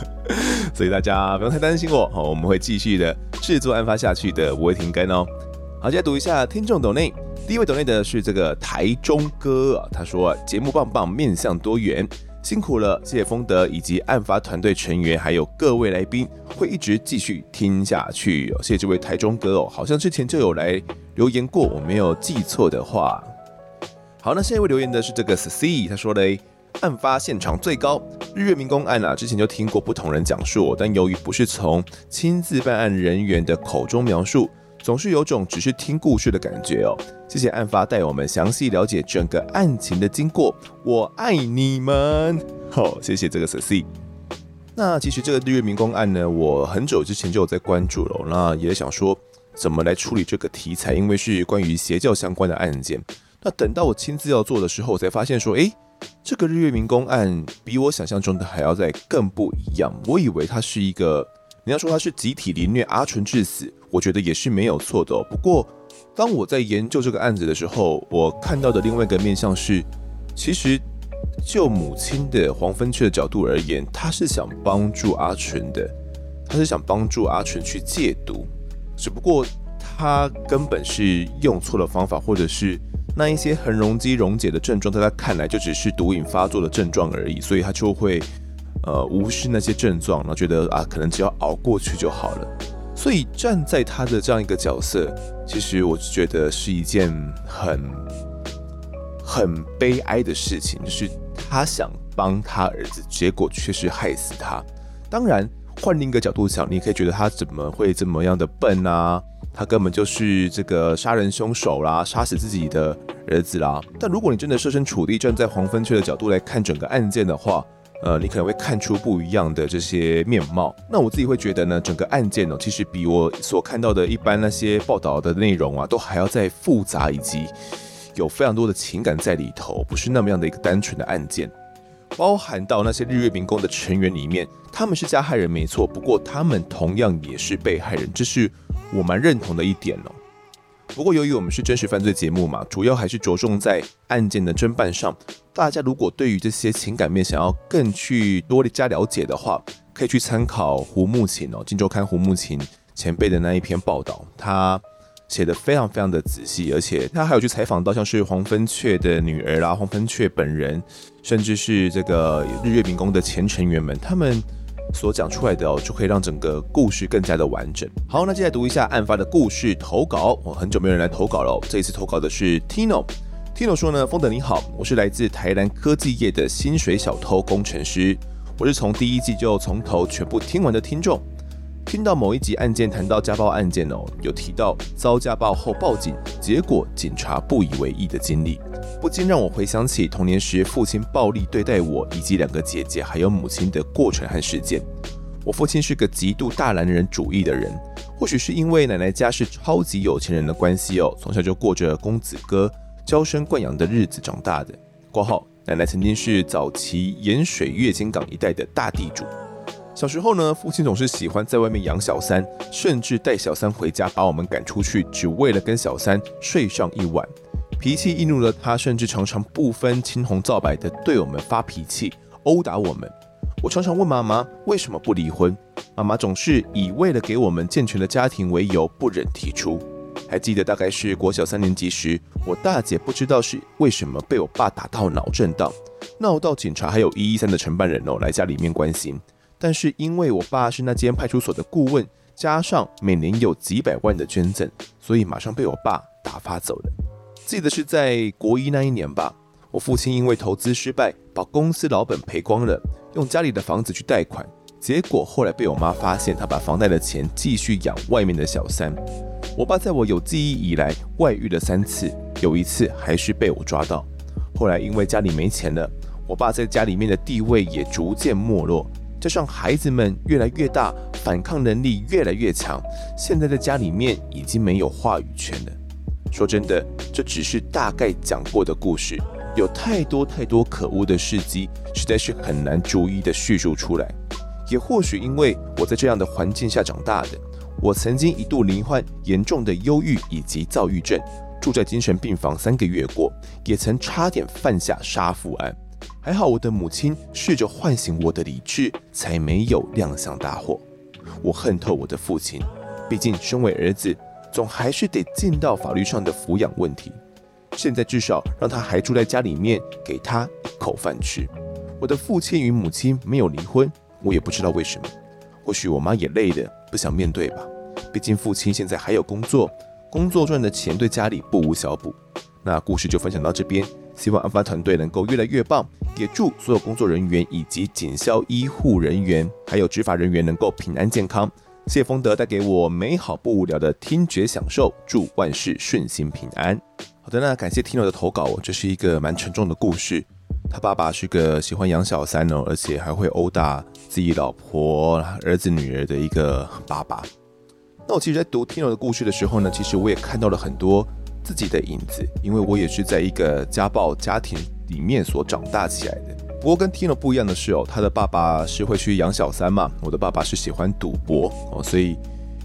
所以大家不用太担心我，好，我们会继续的制作案发下去的，不会停更哦。好，接下来读一下听众抖内，第一位抖内的是这个台中哥啊，他说节目棒棒，面向多元。辛苦了，谢谢丰德以及案发团队成员，还有各位来宾，会一直继续听下去。谢谢这位台中哥哦，好像之前就有来留言过，我没有记错的话。好，那下一位留言的是这个 C，他说嘞，案发现场最高日月民工案啊，之前就听过不同人讲述，但由于不是从亲自办案人员的口中描述。总是有种只是听故事的感觉哦。谢谢案发带我们详细了解整个案情的经过，我爱你们。好、谢谢这个 C。那其实这个日月民工案呢，我很久之前就有在关注了，那也想说怎么来处理这个题材，因为是关于邪教相关的案件。那等到我亲自要做的时候，我才发现说，诶，这个日月民工案比我想象中的还要再更不一样。我以为它是一个。你要说他是集体凌虐阿纯致死，我觉得也是没有错的。不过，当我在研究这个案子的时候，我看到的另外一个面向是，其实就母亲的黄芬雀的角度而言，他是想帮助阿纯的，他是想帮助阿纯去戒毒，只不过他根本是用错了方法，或者是那一些横容积溶解的症状，在他看来就只是毒瘾发作的症状而已，所以他就会。呃，无视那些症状，然后觉得啊，可能只要熬过去就好了。所以站在他的这样一个角色，其实我觉得是一件很很悲哀的事情，就是他想帮他儿子，结果却是害死他。当然，换另一个角度想，你可以觉得他怎么会这么样的笨啊？他根本就是这个杀人凶手啦，杀死自己的儿子啦。但如果你真的设身处地站在黄芬雀的角度来看整个案件的话，呃，你可能会看出不一样的这些面貌。那我自己会觉得呢，整个案件呢，其实比我所看到的一般那些报道的内容啊，都还要再复杂，以及有非常多的情感在里头，不是那么样的一个单纯的案件。包含到那些日月民工的成员里面，他们是加害人没错，不过他们同样也是被害人，这是我蛮认同的一点哦。不过，由于我们是真实犯罪节目嘛，主要还是着重在案件的侦办上。大家如果对于这些情感面想要更去多加了解的话，可以去参考胡慕情哦，《镜周刊》胡慕情前辈的那一篇报道，他写得非常非常的仔细，而且他还有去采访到像是黄芬雀的女儿啦，黄芬雀本人，甚至是这个日月明宫的前成员们，他们所讲出来的哦，就可以让整个故事更加的完整。好，那接下来读一下案发的故事投稿。我很久没有人来投稿了，这一次投稿的是 Tino。Tino 说呢，风德你好，我是来自台南科技业的薪水小偷工程师，我是从第一季就从头全部听完的听众。听到某一集案件谈到家暴案件哦，有提到遭家暴后报警，结果警察不以为意的经历，不禁让我回想起童年时父亲暴力对待我以及两个姐姐还有母亲的过程和事件。我父亲是个极度大男人主义的人，或许是因为奶奶家是超级有钱人的关系哦，从小就过着公子哥娇生惯养的日子长大的。括号奶奶曾经是早期盐水月津港一带的大地主。小时候呢，父亲总是喜欢在外面养小三，甚至带小三回家把我们赶出去，只为了跟小三睡上一晚。脾气易怒的他，甚至常常不分青红皂白的对我们发脾气，殴打我们。我常常问妈妈为什么不离婚，妈妈总是以为了给我们健全的家庭为由，不忍提出。还记得大概是国小三年级时，我大姐不知道是为什么被我爸打到脑震荡，闹到警察还有一一三的承办人哦来家里面关心。但是因为我爸是那间派出所的顾问，加上每年有几百万的捐赠，所以马上被我爸打发走了。记得是在国一那一年吧，我父亲因为投资失败，把公司老本赔光了，用家里的房子去贷款，结果后来被我妈发现，他把房贷的钱继续养外面的小三。我爸在我有记忆以来外遇了三次，有一次还是被我抓到。后来因为家里没钱了，我爸在家里面的地位也逐渐没落。加上孩子们越来越大，反抗能力越来越强，现在在家里面已经没有话语权了。说真的，这只是大概讲过的故事，有太多太多可恶的事迹，实在是很难逐一的叙述出来。也或许因为我在这样的环境下长大的，我曾经一度罹患严重的忧郁以及躁郁症，住在精神病房三个月过，也曾差点犯下杀父案。还好我的母亲试着唤醒我的理智，才没有酿下大祸。我恨透我的父亲，毕竟身为儿子，总还是得尽到法律上的抚养问题。现在至少让他还住在家里面，给他一口饭吃。我的父亲与母亲没有离婚，我也不知道为什么。或许我妈也累的，不想面对吧。毕竟父亲现在还有工作，工作赚的钱对家里不无小补。那故事就分享到这边。希望案发团队能够越来越棒，也祝所有工作人员以及警消医护人员，还有执法人员能够平安健康。谢丰德带给我美好不无聊的听觉享受，祝万事顺心平安。好的，那感谢 Tino 的投稿，这是一个蛮沉重的故事。他爸爸是个喜欢养小三哦，而且还会殴打自己老婆、儿子、女儿的一个爸爸。那我其实，在读 Tino 的故事的时候呢，其实我也看到了很多。自己的影子，因为我也是在一个家暴家庭里面所长大起来的。不过跟 Tino 不一样的是哦，他的爸爸是会去养小三嘛，我的爸爸是喜欢赌博哦，所以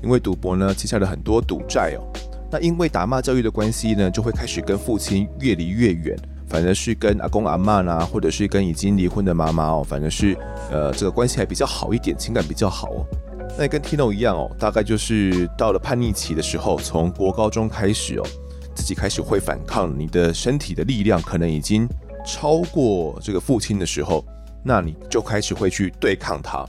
因为赌博呢，接下了很多赌债哦。那因为打骂教育的关系呢，就会开始跟父亲越离越远，反而是跟阿公阿嬷啦，或者是跟已经离婚的妈妈哦，反正是呃这个关系还比较好一点，情感比较好哦。那跟 Tino 一样哦，大概就是到了叛逆期的时候，从国高中开始哦。自己开始会反抗，你的身体的力量可能已经超过这个父亲的时候，那你就开始会去对抗他。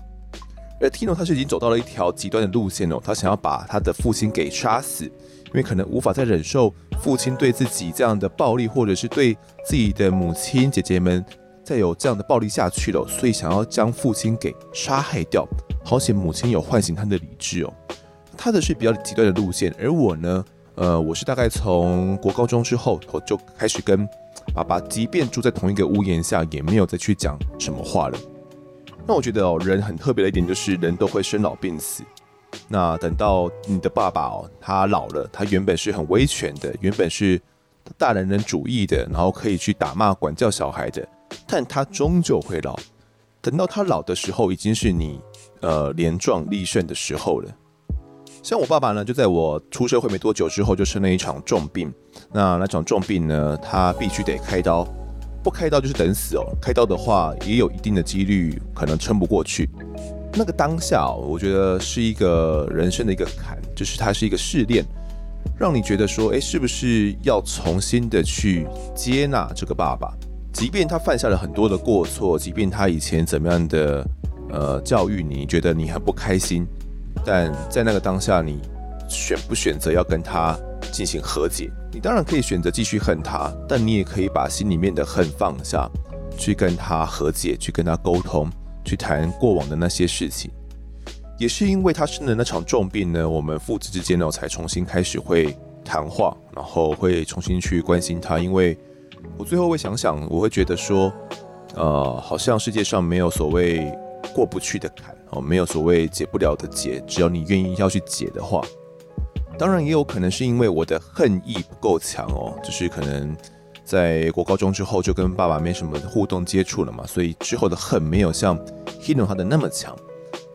而 Tino 他是已经走到了一条极端的路线哦，他想要把他的父亲给杀死，因为可能无法再忍受父亲对自己这样的暴力，或者是对自己的母亲姐姐们再有这样的暴力下去了，所以想要将父亲给杀害掉，好险母亲有唤醒他的理智哦。他的是比较极端的路线，而我呢？呃，我是大概从国高中之后，我就开始跟爸爸，即便住在同一个屋檐下，也没有再去讲什么话了。那我觉得哦，人很特别的一点就是，人都会生老病死。那等到你的爸爸哦，他老了，他原本是很威权的，原本是大男人主义的，然后可以去打骂管教小孩的，但他终究会老。等到他老的时候，已经是你呃年壮力盛的时候了。像我爸爸呢，就在我出社会没多久之后，就生了一场重病。那那场重病呢，他必须得开刀，不开刀就是等死哦。开刀的话，也有一定的几率可能撑不过去。那个当下，我觉得是一个人生的一个坎，就是它是一个试炼，让你觉得说，诶，是不是要重新的去接纳这个爸爸，即便他犯下了很多的过错，即便他以前怎么样的呃教育你，觉得你很不开心，但在那个当下，你选不选择要跟他进行和解？你当然可以选择继续恨他，但你也可以把心里面的恨放下，去跟他和解，去跟他沟通。去谈过往的那些事情，也是因为他生的那场重病呢，我们父子之间呢才重新开始会谈话，然后会重新去关心他。因为我最后会想想，我会觉得说，呃，好像世界上没有所谓过不去的坎哦，没有所谓解不了的结，只要你愿意要去解的话，当然也有可能是因为我的恨意不够强哦，就是可能。在国高中之后就跟爸爸没什么互动接触了嘛，所以之后的恨没有像 Hino 他的那么强，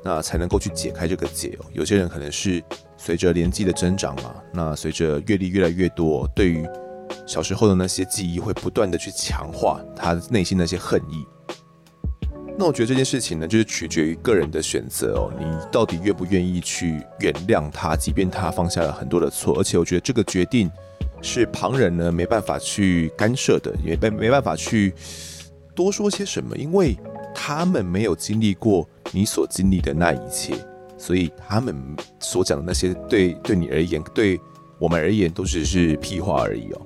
那才能够去解开这个结哦。有些人可能是随着年纪的增长嘛，那随着阅历越来越多，对于小时候的那些记忆会不断的去强化他内心那些恨意。那我觉得这件事情呢，就是取决于个人的选择哦，你到底愿不愿意去原谅他，即便他放下了很多的错，而且我觉得这个决定。是旁人呢没办法去干涉的，也没没办法去多说些什么，因为他们没有经历过你所经历的那一切，所以他们所讲的那些对对你而言，对我们而言都只是屁话而已哦。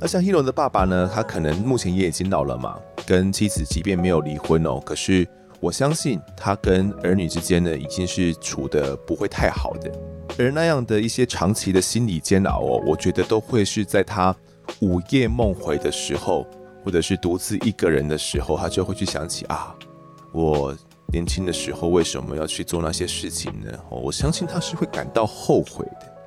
那像 Hino 的爸爸呢，他可能目前也已经老了嘛，跟妻子即便没有离婚哦，可是我相信他跟儿女之间呢，已经是处得不会太好的。而那样的一些长期的心理煎熬哦，我觉得都会是在他午夜梦回的时候，或者是独自一个人的时候，他就会去想起啊，我年轻的时候为什么要去做那些事情呢？我相信他是会感到后悔的。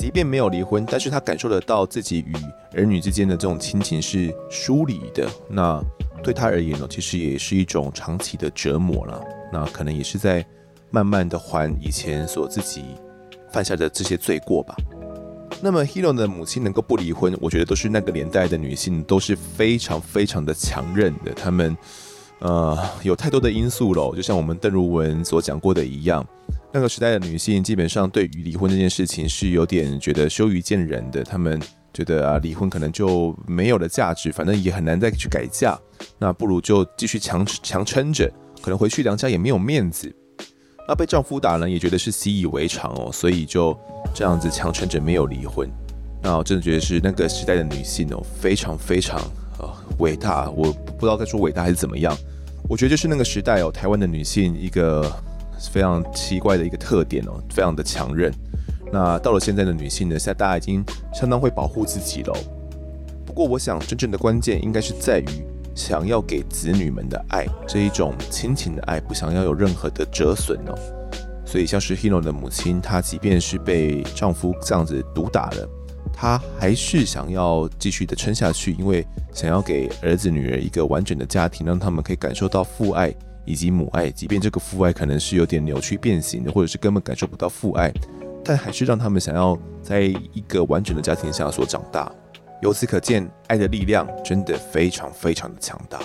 即便没有离婚，但是他感受得到自己与儿女之间的这种亲情是疏离的。那对他而言呢，其实也是一种长期的折磨了。那可能也是在慢慢的还以前所自己。犯下的这些罪过吧。那么，Hero 的母亲能够不离婚，我觉得都是那个年代的女性都是非常非常的强韧的。她们，呃，有太多的因素了，就像我们邓如文所讲过的一样，那个时代的女性基本上对于离婚这件事情是有点觉得羞于见人的。她们觉得啊，离婚可能就没有了价值，反正也很难再去改嫁，那不如就继续强强撑着，可能回去娘家也没有面子。那被丈夫打呢，也觉得是习以为常哦，所以就这样子强撑着没有离婚。那我真的觉得是那个时代的女性哦，非常非常呃伟大。我不知道该说伟大还是怎么样。我觉得就是那个时代哦，台湾的女性一个非常奇怪的一个特点哦，非常的强韧。那到了现在的女性呢，现在大家已经相当会保护自己了。不过我想真正的关键应该是在于。想要给子女们的爱，这一种亲情的爱，不想要有任何的折损哦。所以像是 Hino 的母亲，她即便是被丈夫这样子毒打了，她还是想要继续的撑下去，因为想要给儿子女儿一个完整的家庭，让他们可以感受到父爱以及母爱。即便这个父爱可能是有点扭曲变形的，或者是根本感受不到父爱，但还是让他们想要在一个完整的家庭下所长大。由此可见，爱的力量真的非常非常的强大。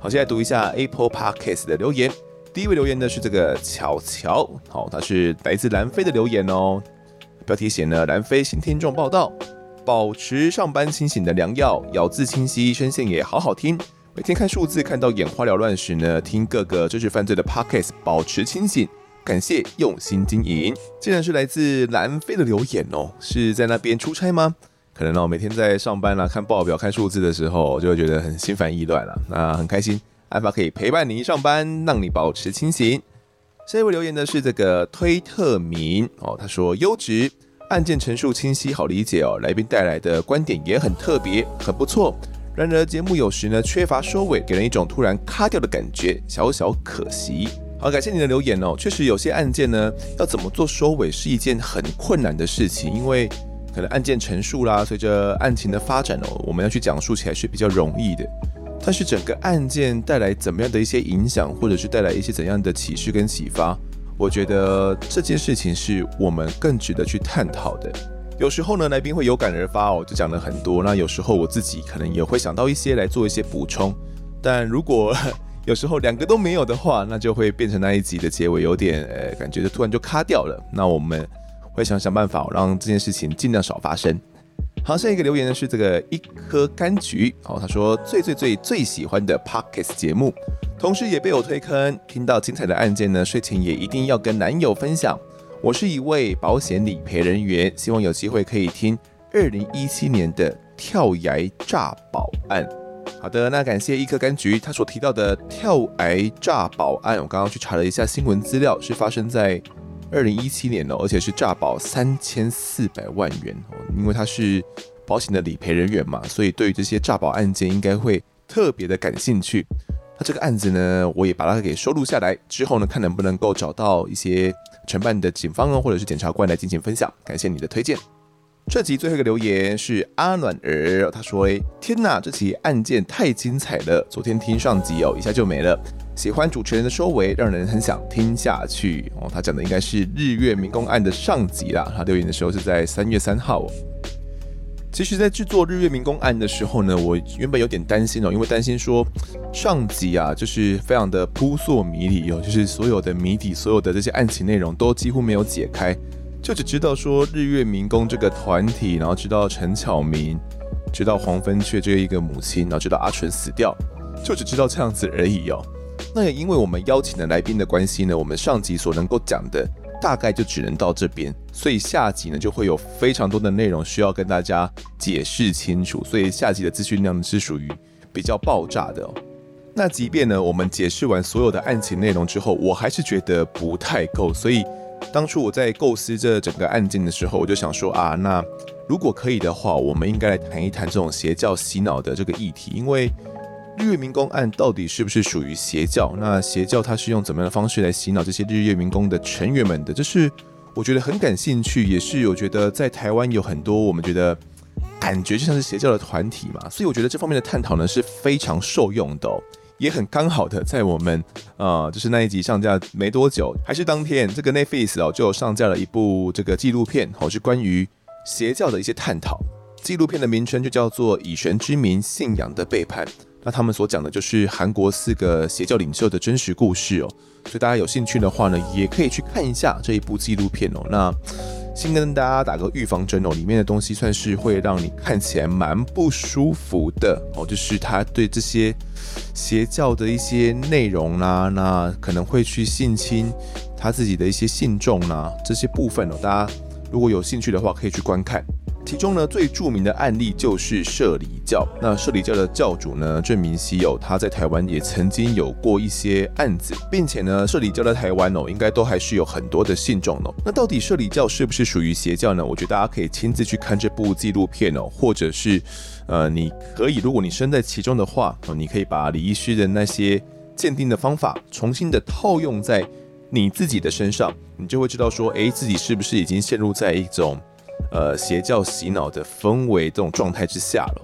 好，现在读一下 Apple Podcast 的留言。第一位留言的是这个巧巧，好，他是来自南非的留言哦。标题写呢，南非新听众报道，保持上班清醒的良药，咬字清晰，声线也好好听。每天看数字看到眼花缭乱时呢，听各个知识犯罪的 podcasts 保持清醒。感谢用心经营。既然是来自南非的留言哦，是在那边出差吗？可能哦，每天在上班啊，看报表、看数字的时候，就会觉得很心烦意乱了。那很开心，安法可以陪伴你上班，让你保持清醒。下一位留言的是这个推特名哦，他说优质案件陈述清晰好理解哦，来宾带来的观点也很特别，很不错。然而节目有时呢缺乏收尾，给人一种突然卡掉的感觉，小小可惜。好，感谢你的留言哦。确实有些案件呢，要怎么做收尾是一件很困难的事情，因为。可能案件陈述啦，随着案情的发展哦，我们要去讲述起来是比较容易的。但是整个案件带来怎么样的一些影响，或者是带来一些怎样的启示跟启发，我觉得这件事情是我们更值得去探讨的。有时候呢，来宾会有感而发哦，就讲了很多。那有时候我自己可能也会想到一些来做一些补充。但如果 有时候两个都没有的话，那就会变成那一集的结尾有点呃，感觉就突然就卡掉了。那我们会想想办法，让这件事情尽量少发生。好，下一个留言呢是这个一颗柑橘，哦，他说最最最最喜欢的 Podcast 节目，同时也被我推坑，听到精彩的案件呢，睡前也一定要跟男友分享。我是一位保险理赔人员，希望有机会可以听二零一七年的跳崖诈保案。好的，那感谢一颗柑橘，他所提到的跳崖诈保案，我刚刚去查了一下新闻资料，是发生在二零一七年哦，而且是诈保三千四百万元哦。因为他是保险的理赔人员嘛，所以对于这些诈保案件应该会特别的感兴趣。那这个案子呢，我也把它给收录下来，之后呢，看能不能够找到一些承办的警方啊，或者是检察官来进行分享。感谢你的推荐。这集最后一个留言是阿暖儿，他说：“诶，天哪，这起案件太精彩了！昨天听上集哦，一下就没了。喜欢主持人的收尾，让人很想听下去哦。”他讲的应该是日月民工案的上集啦。他留言的时候是在三月三号哦。其实，在制作日月明功案的时候呢，我原本有点担心哦，因为担心说上集啊，就是非常的扑朔迷离哦，就是所有的谜底，所有的这些案情内容都几乎没有解开。就只知道说日月明功这个团体，然后知道陈巧明，知道黄芬雀这一个母亲，然后知道阿纯死掉，就只知道这样子而已哦。那也因为我们邀请的来宾的关系呢，我们上集所能够讲的大概就只能到这边，所以下集呢就会有非常多的内容需要跟大家解释清楚，所以下集的资讯量是属于比较爆炸的哦。那即便呢我们解释完所有的案情内容之后，我还是觉得不太够，所以。当初我在构思这整个案件的时候，我就想说啊，那如果可以的话，我们应该来谈一谈这种邪教洗脑的这个议题。因为日月明功案到底是不是属于邪教？那邪教它是用怎么样的方式来洗脑这些日月明功的成员们的？这是我觉得很感兴趣，也是我觉得在台湾有很多我们觉得感觉就像是邪教的团体嘛，所以我觉得这方面的探讨呢是非常受用的。也很刚好的，在我们呃，就是那一集上架没多久，还是当天，这个 Netflix 哦，就上架了一部这个纪录片，哦，是关于邪教的一些探讨。纪录片的名称就叫做《以神之名：信仰的背叛》。那他们所讲的就是韩国四个邪教领袖的真实故事哦。所以大家有兴趣的话呢，也可以去看一下这一部纪录片哦。那先跟大家打个预防针哦，里面的东西算是会让你看起来蛮不舒服的哦，就是他对这些。邪教的一些内容啦、那可能会去性侵他自己的一些信众啦，这些部分哦，大家如果有兴趣的话，可以去观看。其中呢，最著名的案例就是摄理教。那摄理教的教主呢，郑明熙哦，他在台湾也曾经有过一些案子，并且呢，摄理教在台湾哦，应该都还是有很多的信众哦。那到底摄理教是不是属于邪教呢？我觉得大家可以亲自去看这部纪录片哦，或者是呃，你可以，如果你身在其中的话哦，你可以把李医师的那些鉴定的方法重新的套用在你自己的身上，你就会知道说，诶，自己是不是已经陷入在一种。呃，邪教洗脑的氛围这种状态之下了。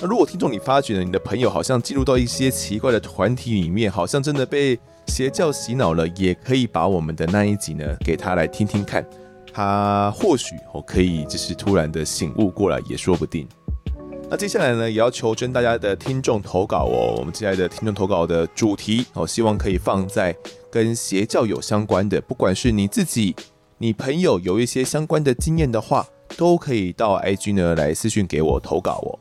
那如果听众你发觉呢，你的朋友好像进入到一些奇怪的团体里面，好像真的被邪教洗脑了，也可以把我们的那一集呢给他来听听看，他或许哦可以就是突然的醒悟过来也说不定。那接下来呢，也要求征大家的听众投稿哦。我们接下来的听众投稿的主题哦，希望可以放在跟邪教有相关的，不管是你自己。你朋友有一些相关的经验的话，都可以到 IG 呢来私讯给我投稿哦。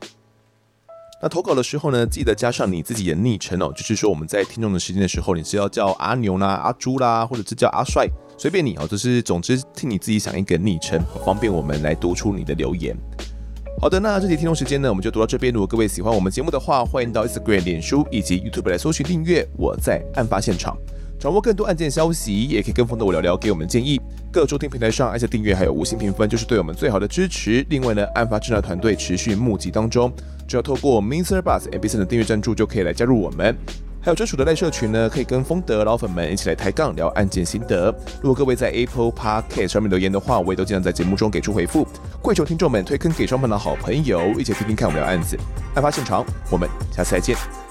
那投稿的时候呢，记得加上你自己的昵称哦，就是说我们在听众的时间的时候，你是要叫阿牛啦、阿猪啦，或者是叫阿帅，随便你哦，就是总之替你自己想一个昵称，方便我们来读出你的留言。好的，那这期听众时间呢，我们就读到这边。如果各位喜欢我们节目的话，欢迎到 Instagram、脸书以及 YouTube 来搜寻订阅。我在案发现场。掌握更多案件消息，也可以跟风的我聊聊，给我们建议。各收听平台上按下订阅，还有五星评分，就是对我们最好的支持。另外呢，案发侦查团队持续募集当中，只要透过 Mister Bus MBC 的订阅赞助，就可以来加入我们。还有专属的赖社群呢，可以跟风的老粉们一起来抬杠聊案件心得。如果各位在 Apple Podcast 上面留言的话，我也都尽量在节目中给出回复。跪求听众们推坑给双方的好朋友，一起听听看我们聊案子。案发现场，我们下次再见。